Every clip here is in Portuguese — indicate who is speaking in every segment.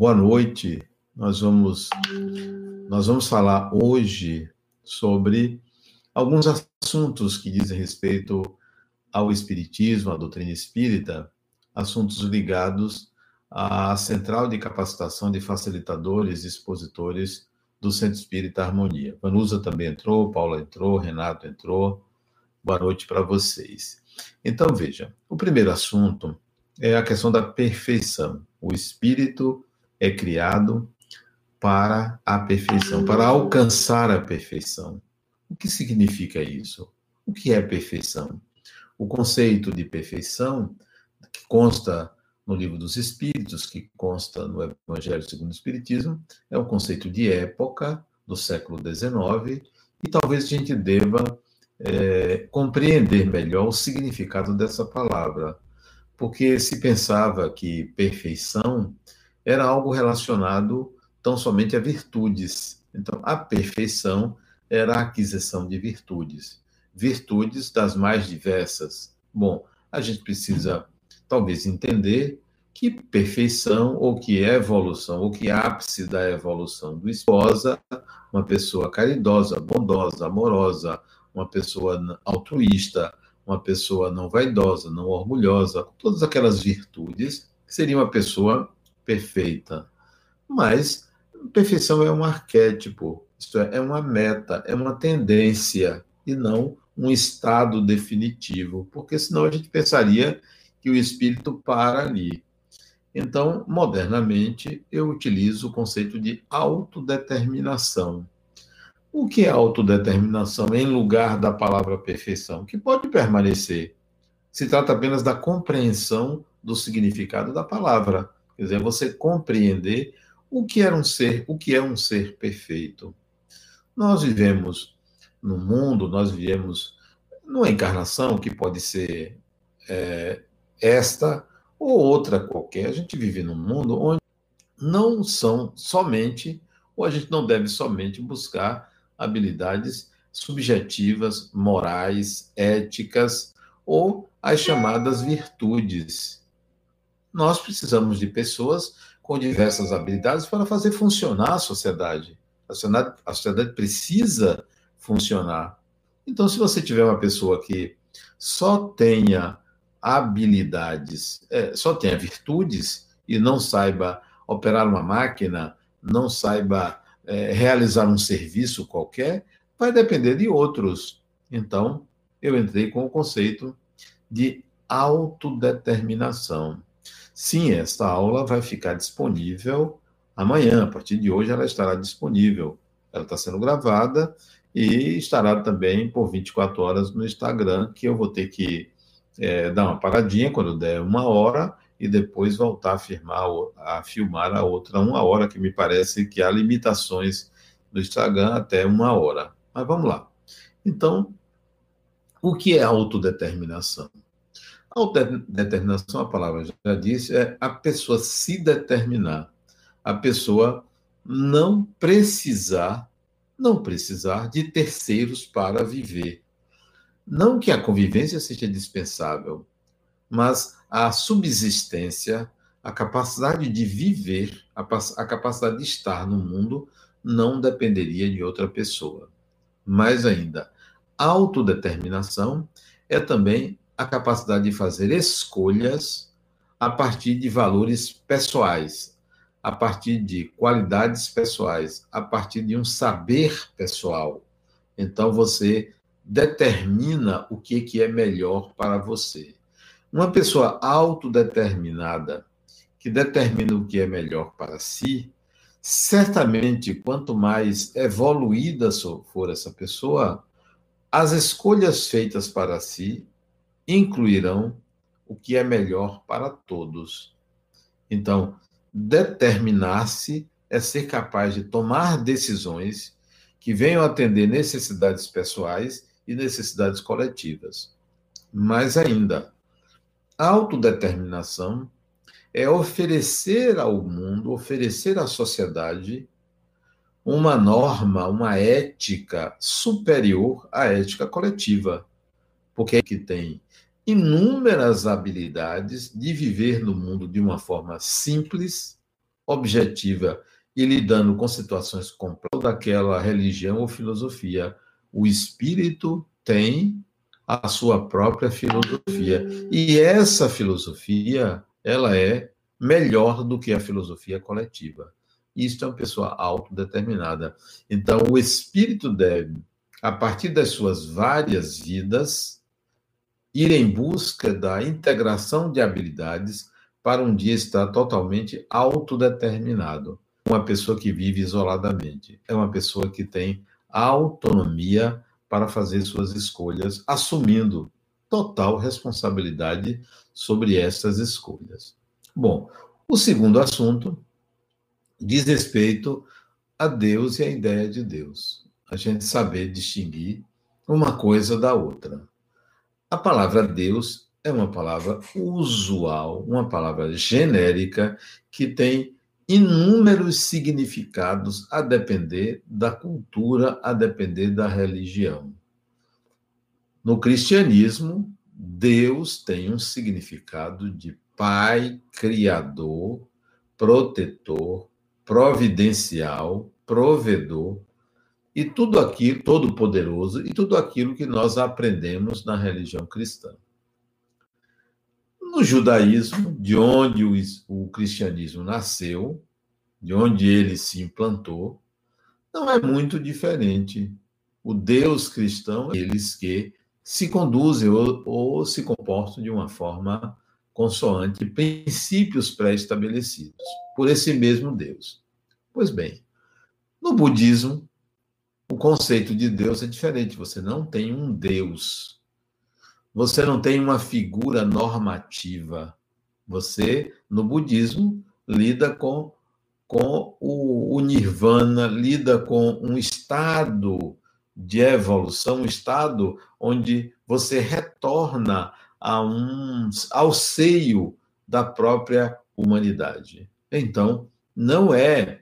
Speaker 1: boa noite. Nós vamos nós vamos falar hoje sobre alguns assuntos que dizem respeito ao espiritismo, à doutrina espírita, assuntos ligados à Central de Capacitação de Facilitadores e Expositores do Centro Espírita Harmonia. Vanusa também entrou, Paula entrou, Renato entrou. Boa noite para vocês. Então, veja, o primeiro assunto é a questão da perfeição. O espírito é criado para a perfeição, para alcançar a perfeição. O que significa isso? O que é perfeição? O conceito de perfeição, que consta no Livro dos Espíritos, que consta no Evangelho segundo o Espiritismo, é um conceito de época, do século XIX, e talvez a gente deva é, compreender melhor o significado dessa palavra, porque se pensava que perfeição era algo relacionado tão somente a virtudes. Então, a perfeição era a aquisição de virtudes, virtudes das mais diversas. Bom, a gente precisa talvez entender que perfeição, ou que evolução, ou que ápice da evolução do esposa, uma pessoa caridosa, bondosa, amorosa, uma pessoa altruísta, uma pessoa não vaidosa, não orgulhosa, todas aquelas virtudes, seria uma pessoa perfeita. Mas perfeição é um arquétipo, isto é, é uma meta, é uma tendência e não um estado definitivo, porque senão a gente pensaria que o espírito para ali. Então, modernamente, eu utilizo o conceito de autodeterminação. O que é autodeterminação em lugar da palavra perfeição? Que pode permanecer. Se trata apenas da compreensão do significado da palavra. Quer dizer, você compreender o que era um ser, o que é um ser perfeito. Nós vivemos no mundo, nós vivemos numa encarnação que pode ser é, esta ou outra qualquer. A gente vive num mundo onde não são somente, ou a gente não deve somente buscar habilidades subjetivas, morais, éticas ou as chamadas virtudes. Nós precisamos de pessoas com diversas habilidades para fazer funcionar a sociedade. A sociedade, a sociedade precisa funcionar. Então, se você tiver uma pessoa que só tenha habilidades, é, só tenha virtudes e não saiba operar uma máquina, não saiba é, realizar um serviço qualquer, vai depender de outros. Então, eu entrei com o conceito de autodeterminação. Sim, esta aula vai ficar disponível amanhã, a partir de hoje ela estará disponível. Ela está sendo gravada e estará também por 24 horas no Instagram, que eu vou ter que é, dar uma paradinha quando der uma hora e depois voltar a, firmar, a filmar a outra uma hora, que me parece que há limitações no Instagram até uma hora. Mas vamos lá. Então, o que é autodeterminação? Autodeterminação, a palavra já disse, é a pessoa se determinar, a pessoa não precisar, não precisar de terceiros para viver. Não que a convivência seja dispensável, mas a subsistência, a capacidade de viver, a, capacidade de estar no mundo não dependeria de outra pessoa. Mais ainda, autodeterminação é também a capacidade de fazer escolhas a partir de valores pessoais, a partir de qualidades pessoais, a partir de um saber pessoal. Então você determina o que, que é melhor para você. Uma pessoa autodeterminada, que determina o que é melhor para si, certamente, quanto mais evoluída for essa pessoa, as escolhas feitas para si incluirão o que é melhor para todos. Então, determinar-se é ser capaz de tomar decisões que venham atender necessidades pessoais e necessidades coletivas. Mais ainda, autodeterminação é oferecer ao mundo, oferecer à sociedade uma norma, uma ética superior à ética coletiva, porque é que tem inúmeras habilidades de viver no mundo de uma forma simples, objetiva e lidando com situações complexas daquela religião ou filosofia. O espírito tem a sua própria filosofia. E essa filosofia, ela é melhor do que a filosofia coletiva. Isto é uma pessoa autodeterminada. Então, o espírito deve, a partir das suas várias vidas, ir em busca da integração de habilidades para um dia estar totalmente autodeterminado. Uma pessoa que vive isoladamente é uma pessoa que tem autonomia para fazer suas escolhas, assumindo total responsabilidade sobre essas escolhas. Bom, o segundo assunto diz respeito a Deus e a ideia de Deus. A gente saber distinguir uma coisa da outra. A palavra Deus é uma palavra usual, uma palavra genérica que tem inúmeros significados a depender da cultura, a depender da religião. No cristianismo, Deus tem um significado de Pai, Criador, protetor, providencial, provedor, e tudo aquilo, todo poderoso, e tudo aquilo que nós aprendemos na religião cristã. No judaísmo, de onde o, o cristianismo nasceu, de onde ele se implantou, não é muito diferente. O Deus cristão, eles que se conduzem ou, ou se comportam de uma forma consoante princípios pré-estabelecidos por esse mesmo Deus. Pois bem, no budismo, o conceito de Deus é diferente. Você não tem um Deus. Você não tem uma figura normativa. Você, no budismo, lida com, com o, o nirvana, lida com um estado de evolução, um estado onde você retorna a um, ao seio da própria humanidade. Então, não é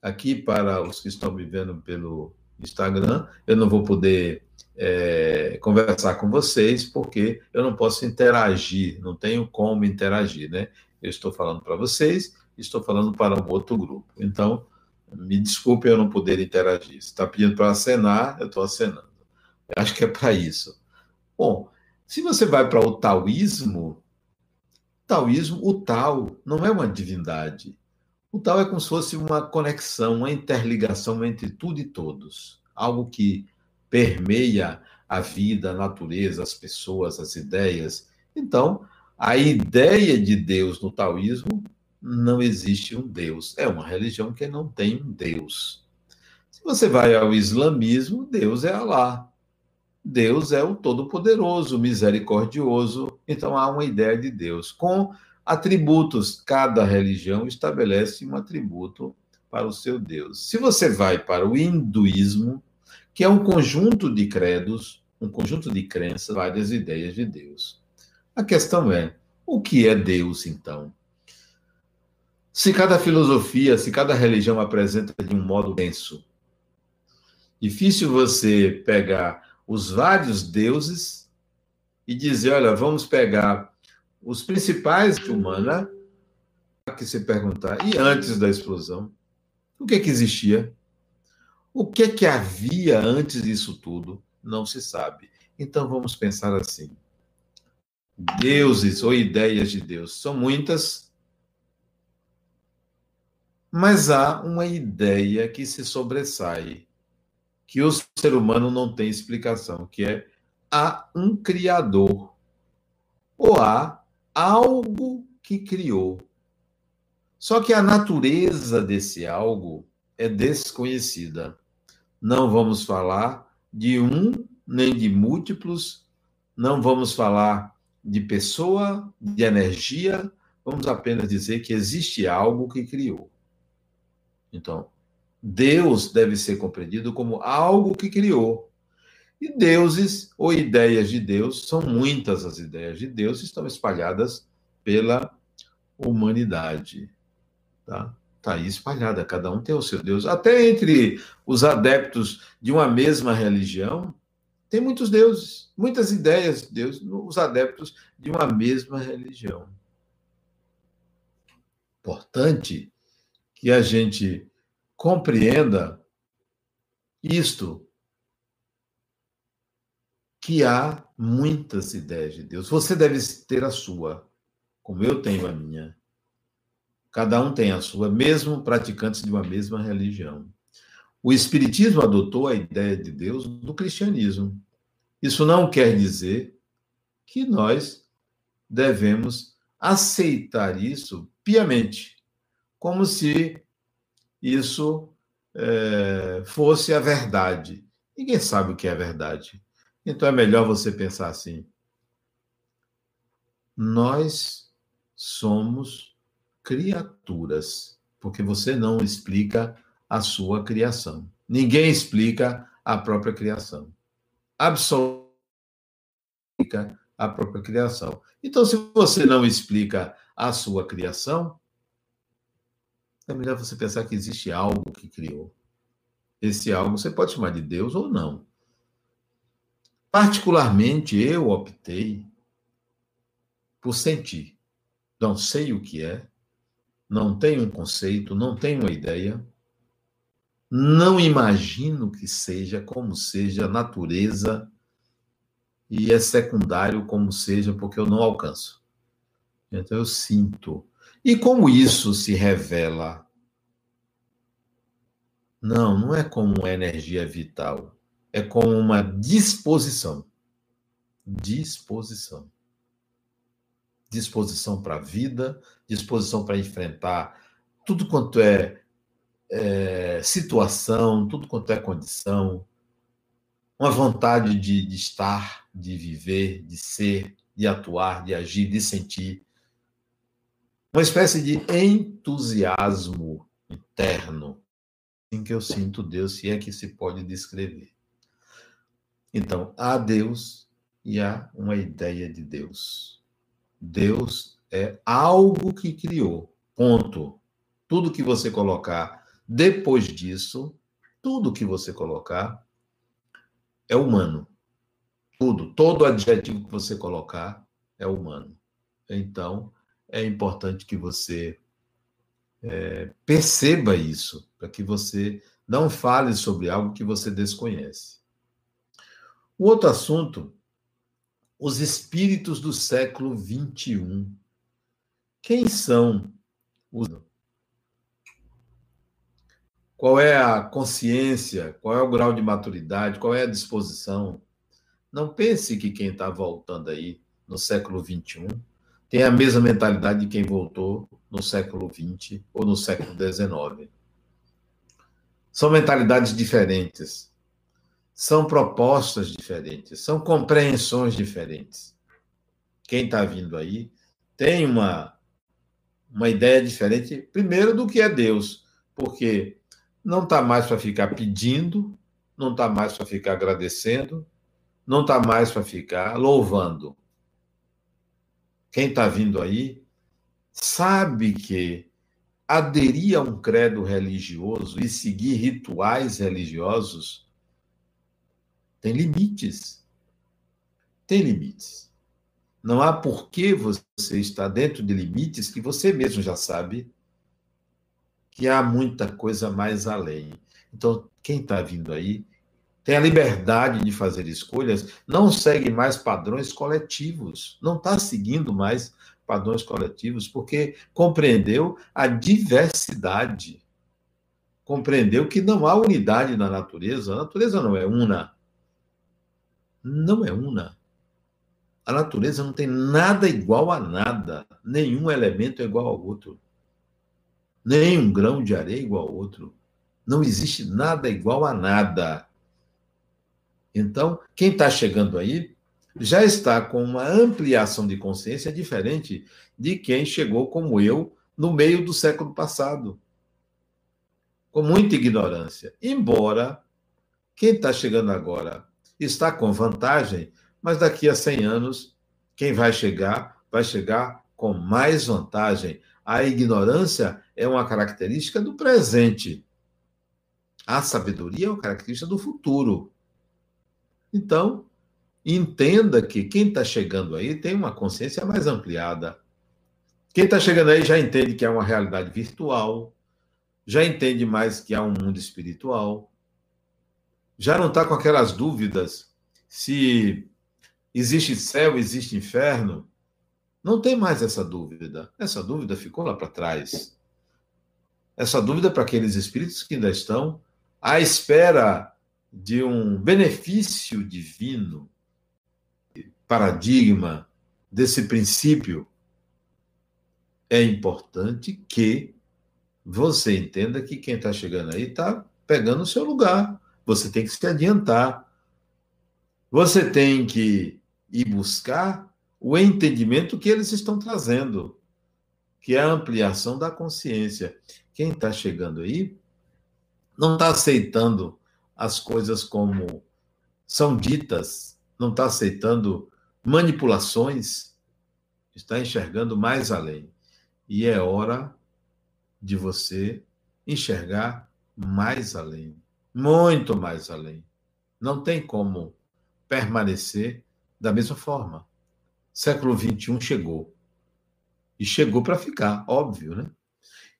Speaker 1: aqui para os que estão me vendo pelo Instagram, eu não vou poder é, conversar com vocês porque eu não posso interagir, não tenho como interagir, né? Eu estou falando para vocês, estou falando para um outro grupo. Então, me desculpe eu não poder interagir. Está pedindo para acenar, eu estou acenando. Eu acho que é para isso. Bom, se você vai para o taoísmo, taoísmo, o Tao não é uma divindade. O Tao é como se fosse uma conexão, uma interligação entre tudo e todos. Algo que permeia a vida, a natureza, as pessoas, as ideias. Então, a ideia de Deus no taoísmo não existe um Deus. É uma religião que não tem um Deus. Se você vai ao islamismo, Deus é Alá. Deus é o Todo-Poderoso, misericordioso. Então há uma ideia de Deus com atributos. Cada religião estabelece um atributo para o seu Deus. Se você vai para o hinduísmo, que é um conjunto de credos, um conjunto de crenças, várias ideias de Deus. A questão é: o que é Deus, então? Se cada filosofia, se cada religião apresenta de um modo denso, difícil você pegar os vários deuses e dizer, olha, vamos pegar os principais de humana, que se perguntar, e antes da explosão, o que que existia? O que que havia antes disso tudo? Não se sabe. Então vamos pensar assim. Deuses ou ideias de Deus são muitas, mas há uma ideia que se sobressai que o ser humano não tem explicação, que é há um criador ou há algo que criou. Só que a natureza desse algo é desconhecida. Não vamos falar de um nem de múltiplos, não vamos falar de pessoa, de energia, vamos apenas dizer que existe algo que criou. Então, Deus deve ser compreendido como algo que criou. E deuses ou ideias de Deus, são muitas as ideias de Deus, estão espalhadas pela humanidade. Tá? Está aí espalhada, cada um tem o seu Deus. Até entre os adeptos de uma mesma religião, tem muitos deuses, muitas ideias de Deus, os adeptos de uma mesma religião. Importante que a gente compreenda isto, que há muitas ideias de Deus. Você deve ter a sua, como eu tenho a minha. Cada um tem a sua, mesmo praticantes de uma mesma religião. O Espiritismo adotou a ideia de Deus do cristianismo. Isso não quer dizer que nós devemos aceitar isso piamente, como se isso é, fosse a verdade. Ninguém sabe o que é verdade. Então é melhor você pensar assim. Nós somos criaturas, porque você não explica a sua criação. Ninguém explica a própria criação. Absolutamente a própria criação. Então, se você não explica a sua criação, é melhor você pensar que existe algo que criou. Esse algo você pode chamar de Deus ou não. Particularmente, eu optei por sentir. Não sei o que é, não tenho um conceito, não tenho uma ideia, não imagino que seja como seja a natureza e é secundário como seja, porque eu não alcanço. Então eu sinto. E como isso se revela? Não, não é como uma energia vital, é como uma disposição. Disposição. Disposição para a vida, disposição para enfrentar tudo quanto é é, situação, tudo quanto é condição, uma vontade de, de estar, de viver, de ser, de atuar, de agir, de sentir. Uma espécie de entusiasmo interno em que eu sinto Deus, se é que se pode descrever. Então, há Deus e há uma ideia de Deus. Deus é algo que criou. Ponto. Tudo que você colocar depois disso, tudo que você colocar é humano. Tudo, todo adjetivo que você colocar é humano. Então, é importante que você é, perceba isso, para que você não fale sobre algo que você desconhece. O outro assunto, os espíritos do século XXI. Quem são os qual é a consciência, qual é o grau de maturidade, qual é a disposição. Não pense que quem está voltando aí no século XXI tem a mesma mentalidade de quem voltou no século XX ou no século XIX. São mentalidades diferentes, são propostas diferentes, são compreensões diferentes. Quem está vindo aí tem uma, uma ideia diferente, primeiro, do que é Deus, porque não está mais para ficar pedindo, não está mais para ficar agradecendo, não está mais para ficar louvando. Quem está vindo aí sabe que aderir a um credo religioso e seguir rituais religiosos tem limites. Tem limites. Não há por que você estar dentro de limites que você mesmo já sabe que há muita coisa mais além. Então, quem está vindo aí tem a liberdade de fazer escolhas, não segue mais padrões coletivos, não está seguindo mais padrões coletivos, porque compreendeu a diversidade, compreendeu que não há unidade na natureza, a natureza não é una. Não é una. A natureza não tem nada igual a nada, nenhum elemento é igual ao outro nem um grão de areia igual ao outro. Não existe nada igual a nada. Então, quem está chegando aí já está com uma ampliação de consciência diferente de quem chegou como eu no meio do século passado, com muita ignorância. Embora quem está chegando agora está com vantagem, mas daqui a 100 anos, quem vai chegar, vai chegar com mais vantagem. A ignorância é uma característica do presente. A sabedoria é uma característica do futuro. Então, entenda que quem está chegando aí tem uma consciência mais ampliada. Quem está chegando aí já entende que é uma realidade virtual, já entende mais que há um mundo espiritual, já não está com aquelas dúvidas se existe céu, existe inferno. Não tem mais essa dúvida. Essa dúvida ficou lá para trás. Essa dúvida é para aqueles espíritos que ainda estão à espera de um benefício divino, paradigma desse princípio. É importante que você entenda que quem está chegando aí está pegando o seu lugar. Você tem que se adiantar. Você tem que ir buscar o entendimento que eles estão trazendo, que é a ampliação da consciência. Quem está chegando aí não está aceitando as coisas como são ditas, não está aceitando manipulações, está enxergando mais além. E é hora de você enxergar mais além muito mais além. Não tem como permanecer da mesma forma. Século XXI chegou. E chegou para ficar, óbvio, né?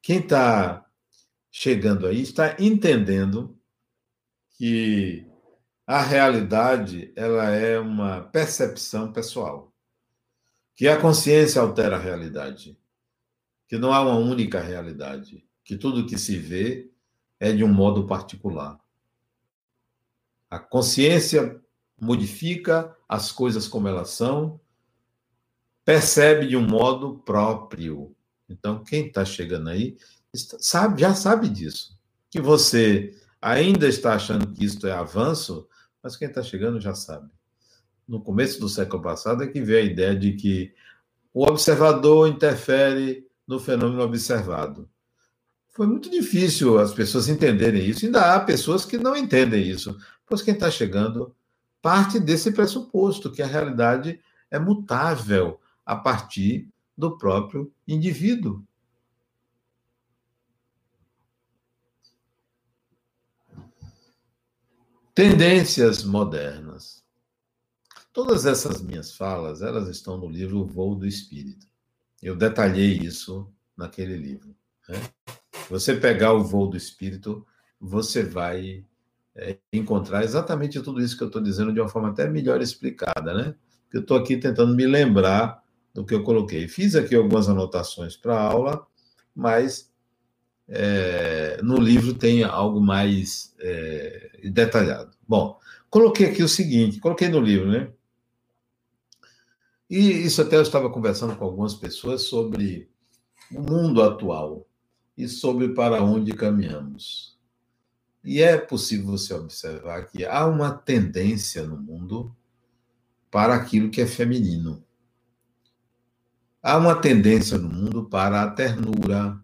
Speaker 1: Quem está chegando aí está entendendo que a realidade ela é uma percepção pessoal, que a consciência altera a realidade, que não há uma única realidade, que tudo que se vê é de um modo particular. A consciência modifica as coisas como elas são, percebe de um modo próprio. Então, quem está chegando aí sabe, já sabe disso. Que você ainda está achando que isto é avanço, mas quem está chegando já sabe. No começo do século passado é que veio a ideia de que o observador interfere no fenômeno observado. Foi muito difícil as pessoas entenderem isso. Ainda há pessoas que não entendem isso. Pois quem está chegando parte desse pressuposto que a realidade é mutável a partir do próprio indivíduo. Tendências modernas. Todas essas minhas falas, elas estão no livro O Voo do Espírito. Eu detalhei isso naquele livro. Né? Você pegar o Voo do Espírito, você vai é, encontrar exatamente tudo isso que eu estou dizendo de uma forma até melhor explicada, né? Eu estou aqui tentando me lembrar do que eu coloquei. Fiz aqui algumas anotações para a aula, mas é, no livro tem algo mais é, detalhado. Bom, coloquei aqui o seguinte, coloquei no livro, né? E isso até eu estava conversando com algumas pessoas sobre o mundo atual e sobre para onde caminhamos. E é possível você observar que há uma tendência no mundo para aquilo que é feminino. Há uma tendência no mundo para a ternura,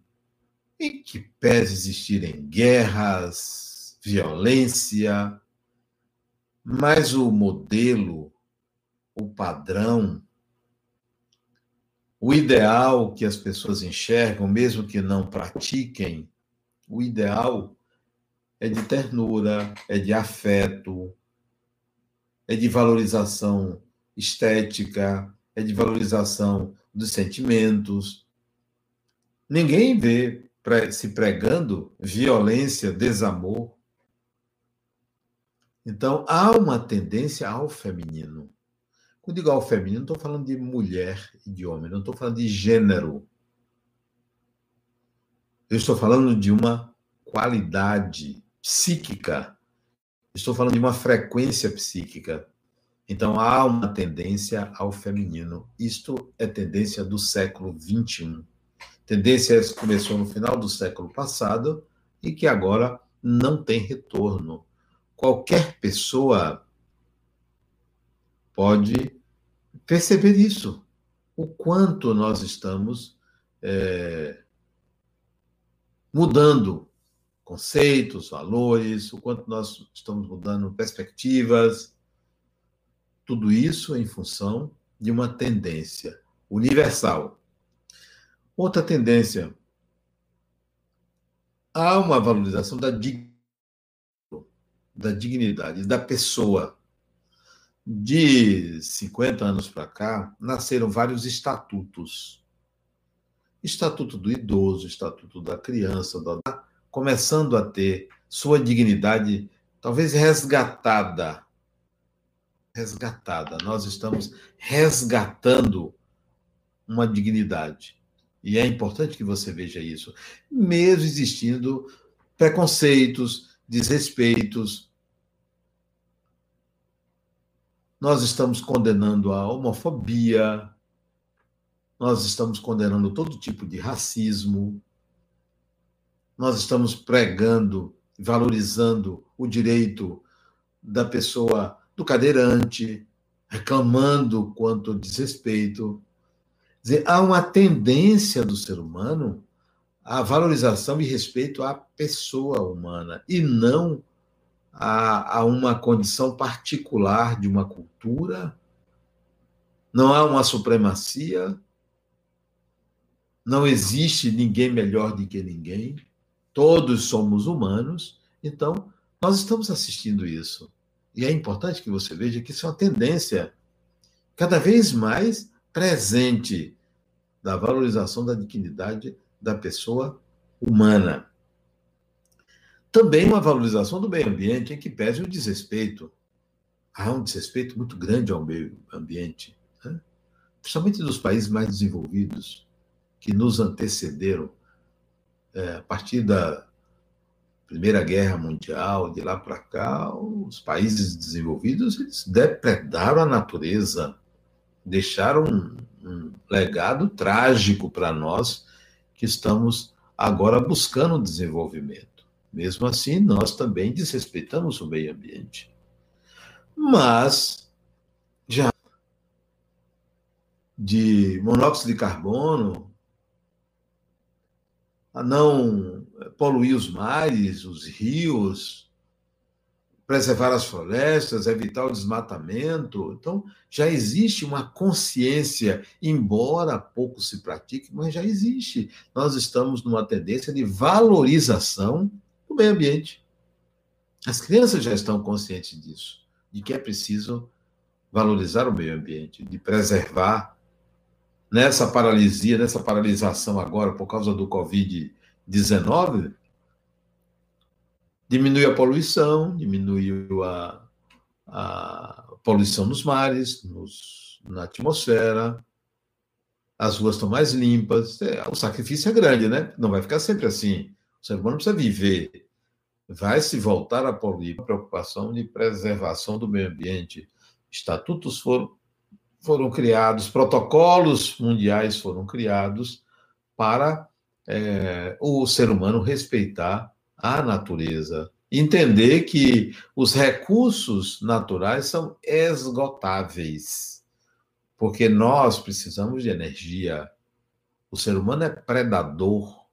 Speaker 1: em que pese existirem guerras, violência, mas o modelo, o padrão, o ideal que as pessoas enxergam, mesmo que não pratiquem, o ideal é de ternura, é de afeto, é de valorização estética, é de valorização dos sentimentos. Ninguém vê se pregando violência, desamor. Então, há uma tendência ao feminino. Quando digo ao feminino, não estou falando de mulher e de homem, não estou falando de gênero. Eu estou falando de uma qualidade psíquica. Estou falando de uma frequência psíquica. Então há uma tendência ao feminino. Isto é tendência do século XXI. Tendência que começou no final do século passado e que agora não tem retorno. Qualquer pessoa pode perceber isso. O quanto nós estamos é, mudando conceitos, valores, o quanto nós estamos mudando perspectivas. Tudo isso em função de uma tendência universal. Outra tendência. Há uma valorização da, dig... da dignidade da pessoa. De 50 anos para cá, nasceram vários estatutos. Estatuto do idoso, estatuto da criança, da começando a ter sua dignidade talvez resgatada. Resgatada. Nós estamos resgatando uma dignidade. E é importante que você veja isso. Mesmo existindo preconceitos, desrespeitos, nós estamos condenando a homofobia, nós estamos condenando todo tipo de racismo, nós estamos pregando, valorizando o direito da pessoa, do cadeirante, reclamando quanto desrespeito. Dizer, há uma tendência do ser humano à valorização e respeito à pessoa humana e não a, a uma condição particular de uma cultura. Não há uma supremacia, não existe ninguém melhor do que ninguém, todos somos humanos, então nós estamos assistindo isso. E é importante que você veja que isso é uma tendência cada vez mais presente da valorização da dignidade da pessoa humana. Também uma valorização do meio ambiente em que pese o desrespeito. Há um desrespeito muito grande ao meio ambiente, né? principalmente dos países mais desenvolvidos, que nos antecederam. É, a partir da Primeira Guerra Mundial, de lá para cá, os países desenvolvidos eles depredaram a natureza, deixaram um, um legado trágico para nós que estamos agora buscando desenvolvimento. Mesmo assim, nós também desrespeitamos o meio ambiente. Mas, já de monóxido de carbono, a não poluir os mares, os rios, preservar as florestas, evitar o desmatamento. Então, já existe uma consciência, embora pouco se pratique, mas já existe. Nós estamos numa tendência de valorização do meio ambiente. As crianças já estão conscientes disso, de que é preciso valorizar o meio ambiente, de preservar nessa paralisia, nessa paralisação agora por causa do Covid-19, diminui a poluição, diminuiu a, a poluição nos mares, nos, na atmosfera, as ruas estão mais limpas. É, o sacrifício é grande, né? Não vai ficar sempre assim. O ser humano precisa viver. Vai se voltar a poluir. A preocupação de preservação do meio ambiente. Estatutos foram, foram criados, protocolos mundiais foram criados para é, o ser humano respeitar a natureza. Entender que os recursos naturais são esgotáveis, porque nós precisamos de energia. O ser humano é predador,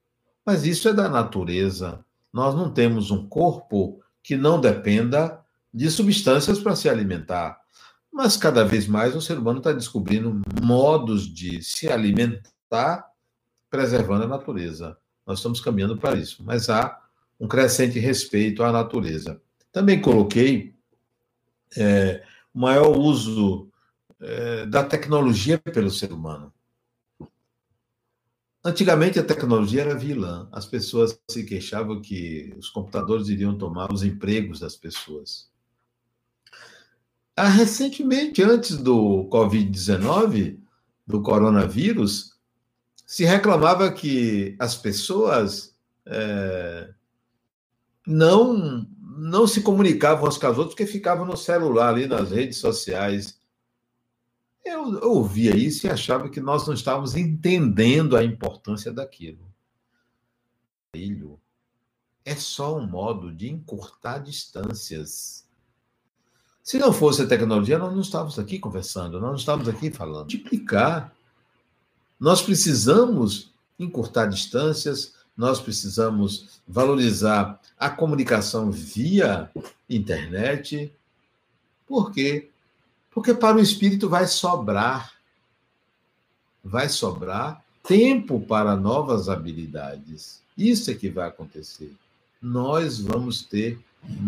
Speaker 1: mas isso é da natureza. Nós não temos um corpo que não dependa de substâncias para se alimentar. Mas cada vez mais o ser humano está descobrindo modos de se alimentar preservando a natureza. Nós estamos caminhando para isso. Mas há um crescente respeito à natureza. Também coloquei é, maior uso é, da tecnologia pelo ser humano. Antigamente a tecnologia era vilã. As pessoas se queixavam que os computadores iriam tomar os empregos das pessoas. Ah, recentemente, antes do Covid-19, do coronavírus, se reclamava que as pessoas é, não não se comunicavam umas com as outras porque ficavam no celular ali nas redes sociais. Eu, eu ouvia isso e achava que nós não estávamos entendendo a importância daquilo. É só um modo de encurtar distâncias. Se não fosse a tecnologia, nós não estávamos aqui conversando, nós não estávamos aqui falando. Multiplicar. Nós precisamos encurtar distâncias, nós precisamos valorizar a comunicação via internet. Por quê? Porque para o espírito vai sobrar vai sobrar tempo para novas habilidades. Isso é que vai acontecer. Nós vamos ter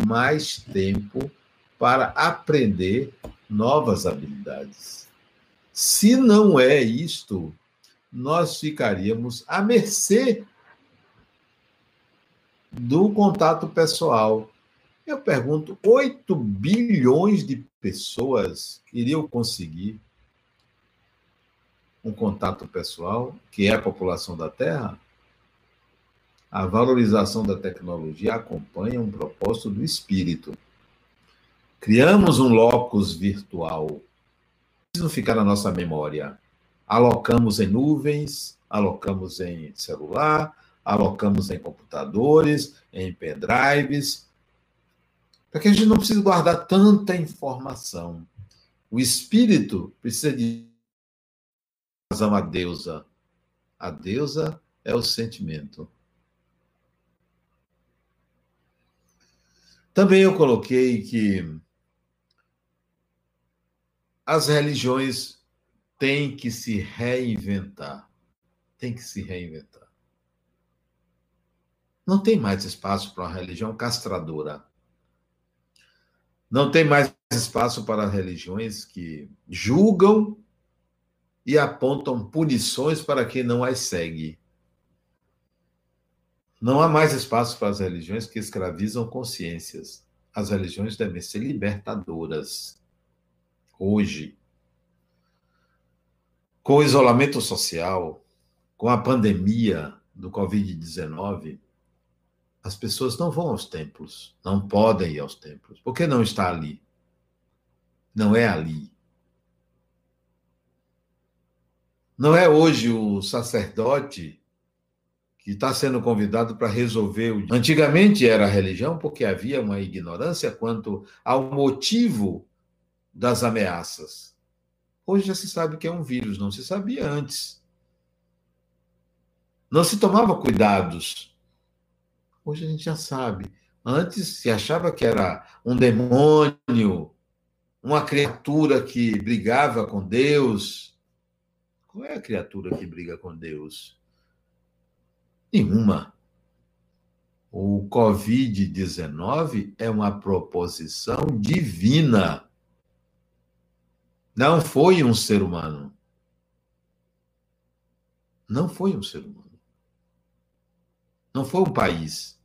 Speaker 1: mais tempo para aprender novas habilidades. Se não é isto, nós ficaríamos à mercê do contato pessoal. Eu pergunto: 8 bilhões de pessoas iriam conseguir um contato pessoal, que é a população da Terra? A valorização da tecnologia acompanha um propósito do espírito. Criamos um locus virtual. Isso não ficar na nossa memória. Alocamos em nuvens, alocamos em celular, alocamos em computadores, em pendrives, para que a gente não precise guardar tanta informação. O espírito precisa de razão a deusa. A deusa é o sentimento. Também eu coloquei que as religiões têm que se reinventar. Tem que se reinventar. Não tem mais espaço para uma religião castradora. Não tem mais espaço para religiões que julgam e apontam punições para quem não as segue. Não há mais espaço para as religiões que escravizam consciências. As religiões devem ser libertadoras. Hoje, com o isolamento social, com a pandemia do Covid-19, as pessoas não vão aos templos, não podem ir aos templos. Por que não está ali? Não é ali. Não é hoje o sacerdote que está sendo convidado para resolver o. Antigamente era religião, porque havia uma ignorância quanto ao motivo das ameaças. Hoje já se sabe que é um vírus, não se sabia antes. Não se tomava cuidados. Hoje a gente já sabe. Antes se achava que era um demônio, uma criatura que brigava com Deus. Qual é a criatura que briga com Deus? Nenhuma. O Covid-19 é uma proposição divina. Não foi um ser humano. Não foi um ser humano. Não foi um país.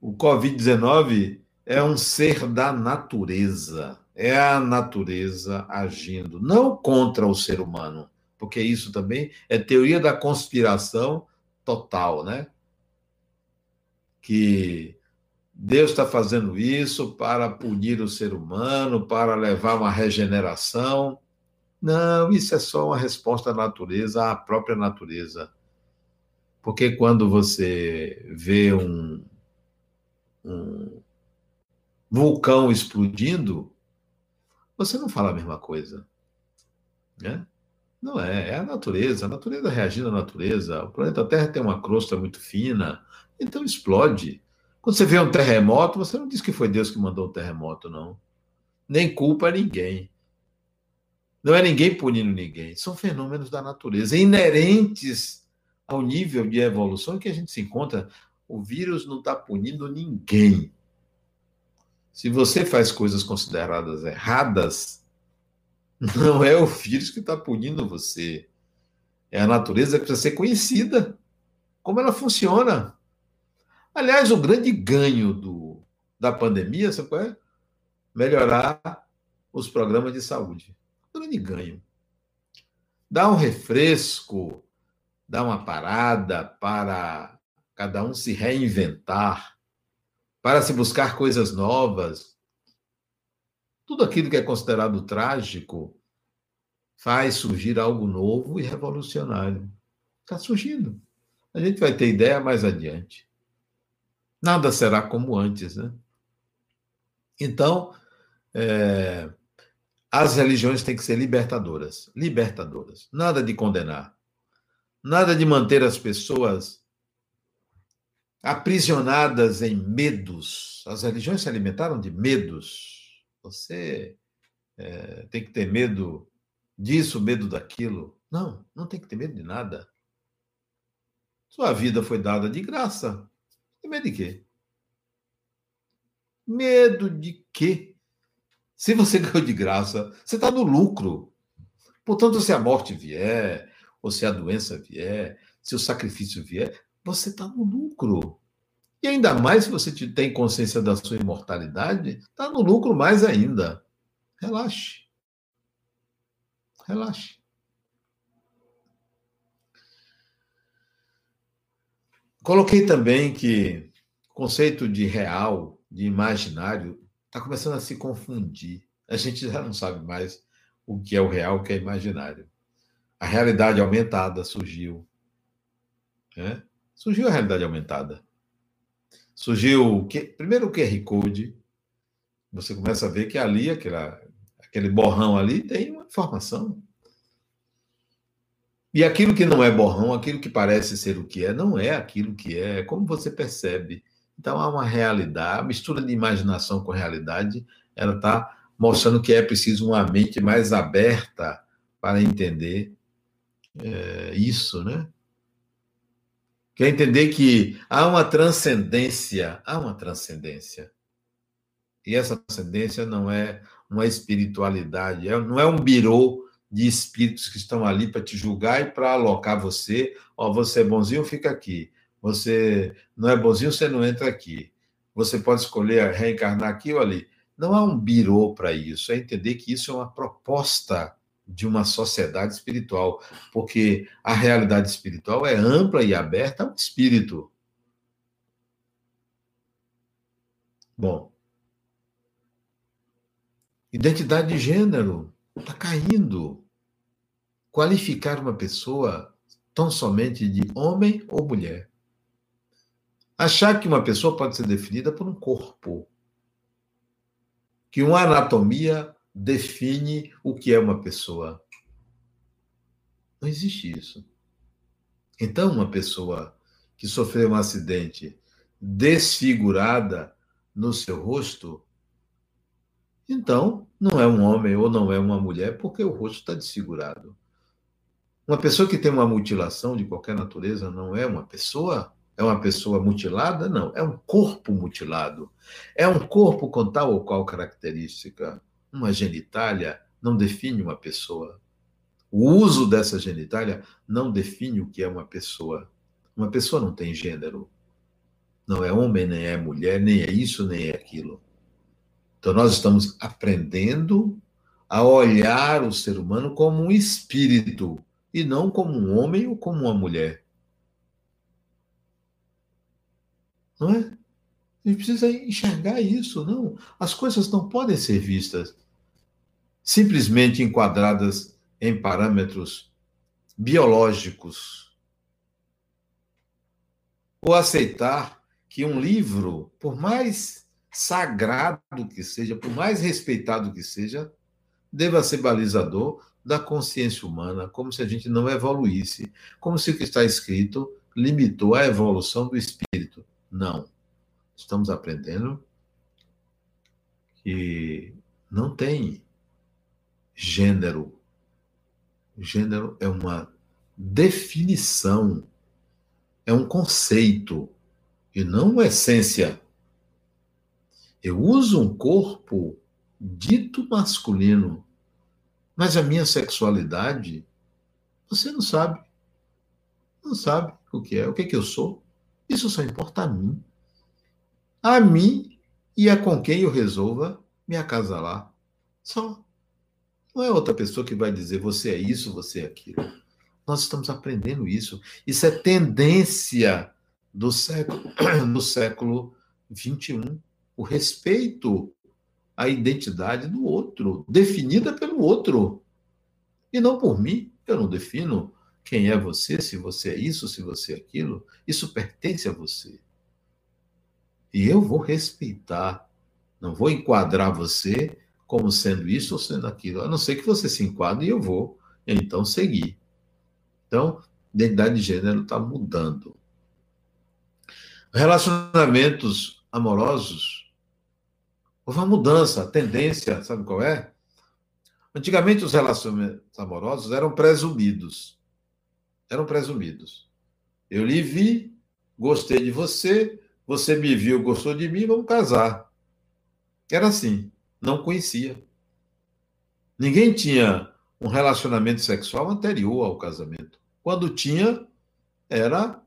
Speaker 1: O Covid-19 é um ser da natureza. É a natureza agindo, não contra o ser humano, porque isso também é teoria da conspiração total, né? Que Deus está fazendo isso para punir o ser humano, para levar uma regeneração. Não, isso é só uma resposta à natureza, à própria natureza. Porque quando você vê um, um vulcão explodindo, você não fala a mesma coisa. Né? Não é, é a natureza, a natureza reagindo à natureza. O planeta Terra tem uma crosta muito fina, então explode. Quando você vê um terremoto, você não diz que foi Deus que mandou o terremoto, não. Nem culpa a ninguém. Não é ninguém punindo ninguém. São fenômenos da natureza, inerentes ao nível de evolução em que a gente se encontra. O vírus não está punindo ninguém. Se você faz coisas consideradas erradas, não é o vírus que está punindo você. É a natureza que precisa ser conhecida. Como ela funciona. Aliás, o grande ganho do, da pandemia, sabe qual é? Melhorar os programas de saúde. O grande ganho. Dá um refresco, dá uma parada para cada um se reinventar, para se buscar coisas novas, tudo aquilo que é considerado trágico faz surgir algo novo e revolucionário. Está surgindo. A gente vai ter ideia mais adiante. Nada será como antes, né? Então, é, as religiões têm que ser libertadoras. Libertadoras. Nada de condenar. Nada de manter as pessoas aprisionadas em medos. As religiões se alimentaram de medos você é, tem que ter medo disso, medo daquilo. Não, não tem que ter medo de nada. Sua vida foi dada de graça. Tem medo de quê? Medo de quê? Se você ganhou de graça, você está no lucro. Portanto, se a morte vier, ou se a doença vier, se o sacrifício vier, você está no lucro. E ainda mais se você tem consciência da sua imortalidade, está no lucro mais ainda. Relaxe. Relaxe. Coloquei também que o conceito de real, de imaginário, está começando a se confundir. A gente já não sabe mais o que é o real, o que é imaginário. A realidade aumentada surgiu. Né? Surgiu a realidade aumentada. Surgiu que, primeiro o QR Code. Você começa a ver que ali, aquela, aquele borrão ali, tem uma informação. E aquilo que não é borrão, aquilo que parece ser o que é, não é aquilo que é, é como você percebe. Então há uma realidade, a mistura de imaginação com realidade, ela está mostrando que é preciso uma mente mais aberta para entender é, isso, né? Quer entender que há uma transcendência, há uma transcendência. E essa transcendência não é uma espiritualidade, é, não é um birô de espíritos que estão ali para te julgar e para alocar você. Ó, você é bonzinho, fica aqui. Você não é bonzinho, você não entra aqui. Você pode escolher reencarnar aqui ou ali. Não há um birô para isso. É entender que isso é uma proposta de uma sociedade espiritual, porque a realidade espiritual é ampla e aberta ao espírito. Bom, identidade de gênero está caindo. Qualificar uma pessoa tão somente de homem ou mulher. Achar que uma pessoa pode ser definida por um corpo. Que uma anatomia define o que é uma pessoa. Não existe isso. Então, uma pessoa que sofreu um acidente desfigurada no seu rosto, então não é um homem ou não é uma mulher, porque o rosto está desfigurado. Uma pessoa que tem uma mutilação de qualquer natureza não é uma pessoa? É uma pessoa mutilada? Não, é um corpo mutilado. É um corpo com tal ou qual característica uma genitália não define uma pessoa. O uso dessa genitália não define o que é uma pessoa. Uma pessoa não tem gênero. Não é homem, nem é mulher, nem é isso, nem é aquilo. Então, nós estamos aprendendo a olhar o ser humano como um espírito e não como um homem ou como uma mulher. Não é? A gente precisa enxergar isso, não. As coisas não podem ser vistas simplesmente enquadradas em parâmetros biológicos. Ou aceitar que um livro, por mais sagrado que seja, por mais respeitado que seja, deva ser balizador da consciência humana, como se a gente não evoluísse, como se o que está escrito limitou a evolução do espírito. Não. Estamos aprendendo que não tem gênero. Gênero é uma definição, é um conceito e não uma essência. Eu uso um corpo dito masculino, mas a minha sexualidade, você não sabe. Não sabe o que é, o que é que eu sou. Isso só importa a mim a mim e a com quem eu resolva me acasalar. Só. Não é outra pessoa que vai dizer você é isso, você é aquilo. Nós estamos aprendendo isso. Isso é tendência do século, do século 21. O respeito à identidade do outro, definida pelo outro. E não por mim. Eu não defino quem é você, se você é isso, se você é aquilo. Isso pertence a você. E eu vou respeitar. Não vou enquadrar você como sendo isso ou sendo aquilo, a não ser que você se enquadre e eu vou, então, seguir. Então, identidade de gênero está mudando. Relacionamentos amorosos, houve uma mudança, a tendência, sabe qual é? Antigamente, os relacionamentos amorosos eram presumidos. Eram presumidos. Eu lhe vi, gostei de você, você me viu, gostou de mim, vamos casar. Era assim, não conhecia. Ninguém tinha um relacionamento sexual anterior ao casamento. Quando tinha, era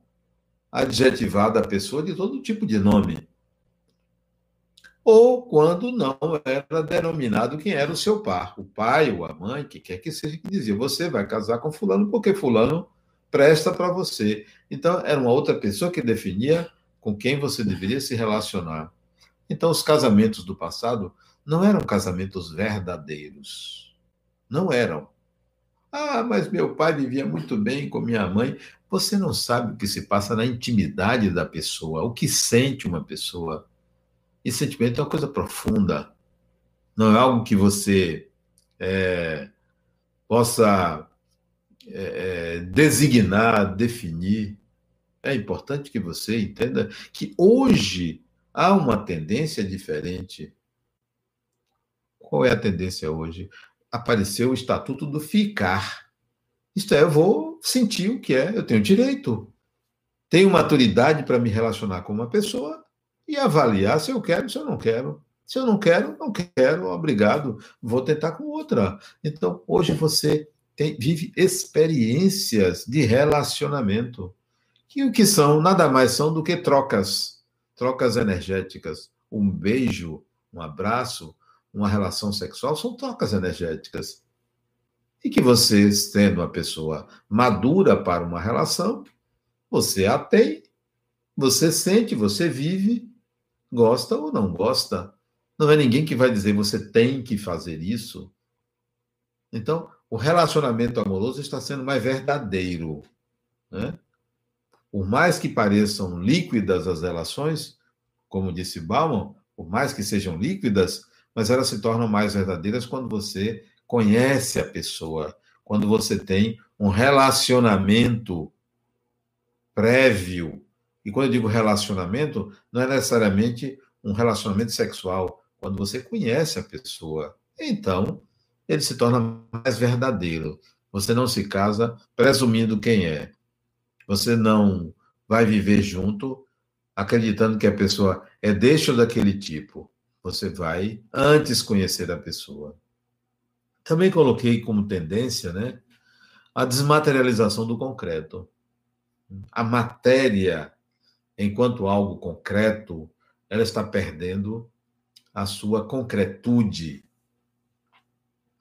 Speaker 1: adjetivada a pessoa de todo tipo de nome. Ou quando não era denominado quem era o seu par, o pai ou a mãe, que quer que seja, que dizia: você vai casar com Fulano porque Fulano presta para você. Então, era uma outra pessoa que definia com quem você deveria se relacionar. Então, os casamentos do passado não eram casamentos verdadeiros. Não eram. Ah, mas meu pai vivia muito bem com minha mãe. Você não sabe o que se passa na intimidade da pessoa, o que sente uma pessoa. E sentimento é uma coisa profunda. Não é algo que você é, possa é, é designar, definir. É importante que você entenda que hoje há uma tendência diferente. Qual é a tendência hoje? Apareceu o estatuto do ficar. Isto é, eu vou sentir o que é, eu tenho direito. Tenho maturidade para me relacionar com uma pessoa e avaliar se eu quero, se eu não quero. Se eu não quero, não quero, obrigado, vou tentar com outra. Então, hoje você tem, vive experiências de relacionamento, que o que são nada mais são do que trocas, trocas energéticas. Um beijo, um abraço, uma relação sexual são trocas energéticas. E que você, sendo uma pessoa madura para uma relação, você a tem, você sente, você vive, gosta ou não gosta. Não é ninguém que vai dizer você tem que fazer isso. Então, o relacionamento amoroso está sendo mais verdadeiro. Né? Por mais que pareçam líquidas as relações, como disse Bauman, por mais que sejam líquidas, mas elas se tornam mais verdadeiras quando você conhece a pessoa, quando você tem um relacionamento prévio. E quando eu digo relacionamento, não é necessariamente um relacionamento sexual. Quando você conhece a pessoa, então ele se torna mais verdadeiro. Você não se casa presumindo quem é. Você não vai viver junto acreditando que a pessoa é deste ou daquele tipo. Você vai antes conhecer a pessoa. Também coloquei como tendência, né, a desmaterialização do concreto. A matéria, enquanto algo concreto, ela está perdendo a sua concretude.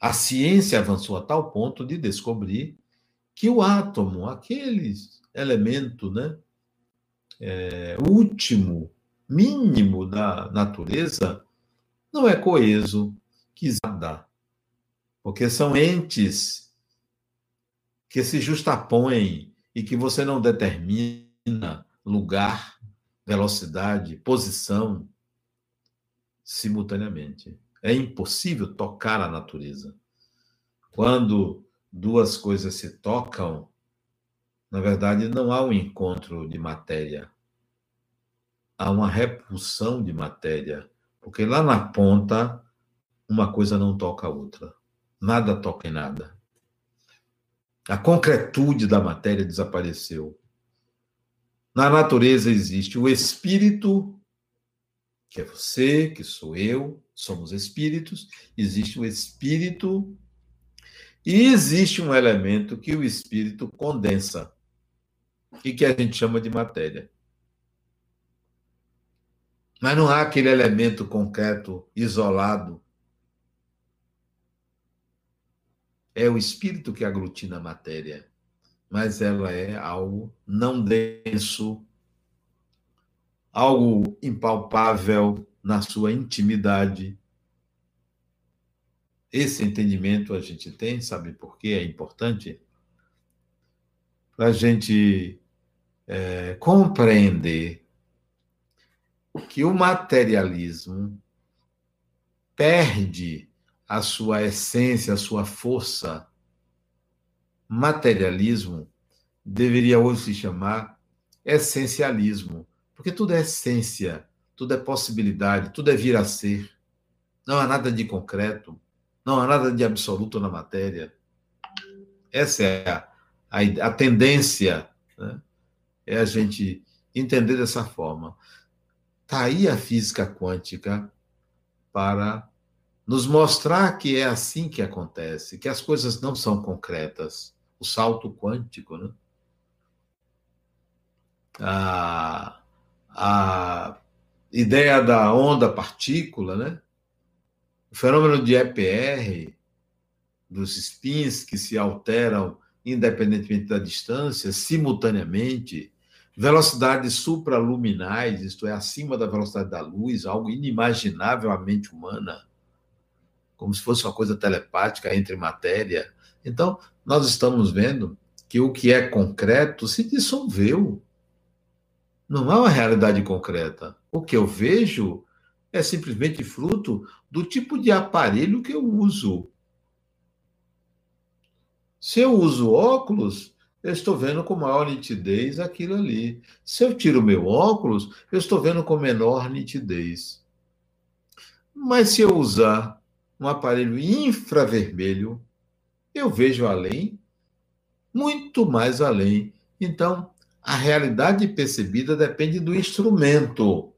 Speaker 1: A ciência avançou a tal ponto de descobrir que o átomo, aquele elemento, né, é, último, mínimo da natureza, não é coeso, que nada. Porque são entes que se justapõem e que você não determina lugar, velocidade, posição simultaneamente. É impossível tocar a natureza. Quando duas coisas se tocam, na verdade, não há um encontro de matéria. Há uma repulsão de matéria porque lá na ponta, uma coisa não toca a outra. Nada toca em nada. A concretude da matéria desapareceu. Na natureza existe o espírito, que é você, que sou eu, somos espíritos, existe o espírito e existe um elemento que o espírito condensa e que a gente chama de matéria. Mas não há aquele elemento concreto, isolado. É o espírito que aglutina a matéria, mas ela é algo não denso, algo impalpável na sua intimidade. Esse entendimento a gente tem, sabe por que é importante? Para a gente é, compreender que o materialismo perde a sua essência, a sua força. Materialismo deveria hoje se chamar essencialismo, porque tudo é essência, tudo é possibilidade, tudo é vir a ser. Não há nada de concreto, não há nada de absoluto na matéria. Essa é a, a, a tendência, né? é a gente entender dessa forma. Está aí a física quântica para nos mostrar que é assim que acontece, que as coisas não são concretas. O salto quântico, né? a, a ideia da onda partícula, né? O fenômeno de EPR, dos spins que se alteram independentemente da distância, simultaneamente, velocidades supraluminais, isto é, acima da velocidade da luz, algo inimaginável à mente humana, como se fosse uma coisa telepática entre matéria. Então, nós estamos vendo que o que é concreto se dissolveu. Não é uma realidade concreta. O que eu vejo é simplesmente fruto do tipo de aparelho que eu uso. Se eu uso óculos, eu estou vendo com maior nitidez aquilo ali. Se eu tiro meu óculos, eu estou vendo com menor nitidez. Mas se eu usar um aparelho infravermelho, eu vejo além, muito mais além. Então, a realidade percebida depende do instrumento.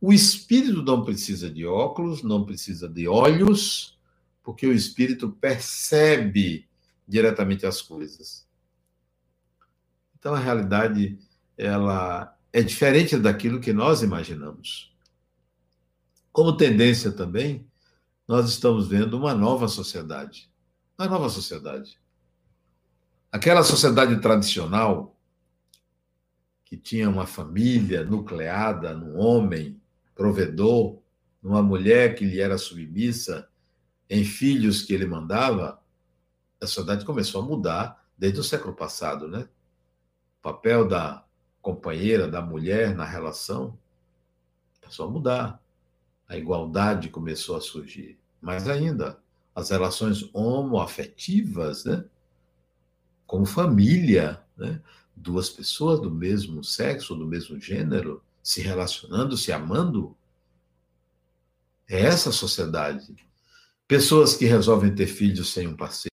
Speaker 1: O espírito não precisa de óculos, não precisa de olhos, porque o espírito percebe diretamente as coisas. Então a realidade ela é diferente daquilo que nós imaginamos. Como tendência também, nós estamos vendo uma nova sociedade. Uma nova sociedade. Aquela sociedade tradicional que tinha uma família nucleada num homem provedor, numa mulher que lhe era submissa, em filhos que ele mandava, a sociedade começou a mudar desde o século passado, né? O papel da companheira, da mulher na relação começou a mudar. A igualdade começou a surgir. Mais ainda, as relações homoafetivas, né? Como família, né? Duas pessoas do mesmo sexo, do mesmo gênero, se relacionando, se amando. É essa a sociedade. Pessoas que resolvem ter filhos sem um parceiro.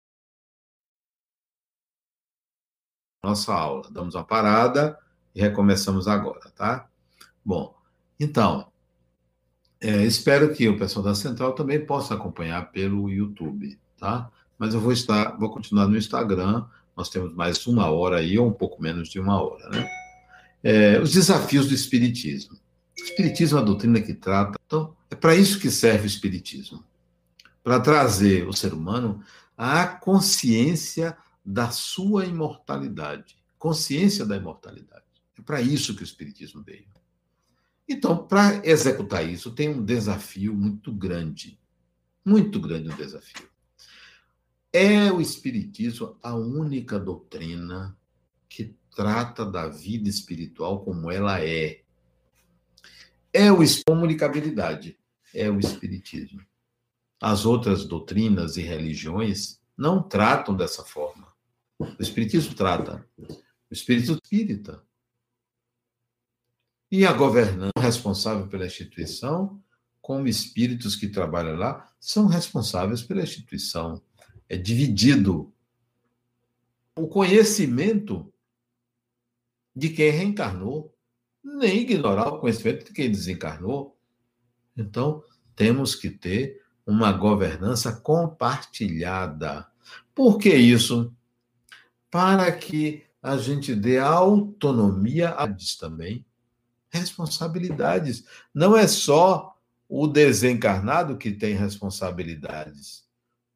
Speaker 1: nossa aula. Damos uma parada e recomeçamos agora, tá? Bom, então, é, espero que o pessoal da Central também possa acompanhar pelo YouTube, tá? Mas eu vou estar, vou continuar no Instagram. Nós temos mais uma hora aí, ou um pouco menos de uma hora, né? É, os desafios do Espiritismo. O Espiritismo é uma doutrina que trata. Então, é para isso que serve o Espiritismo para trazer o ser humano à consciência da sua imortalidade, consciência da imortalidade. É para isso que o Espiritismo veio. Então, para executar isso, tem um desafio muito grande. Muito grande um desafio. É o Espiritismo a única doutrina que trata da vida espiritual como ela é. É o comunicabilidade, é o Espiritismo. As outras doutrinas e religiões não tratam dessa forma. O Espiritismo trata. O Espírito espírita. E a governança responsável pela instituição, como espíritos que trabalham lá, são responsáveis pela instituição. É dividido. O conhecimento de quem reencarnou, nem ignorar o conhecimento de quem desencarnou. Então, temos que ter uma governança compartilhada. Por que isso? para que a gente dê autonomia a também responsabilidades. Não é só o desencarnado que tem responsabilidades.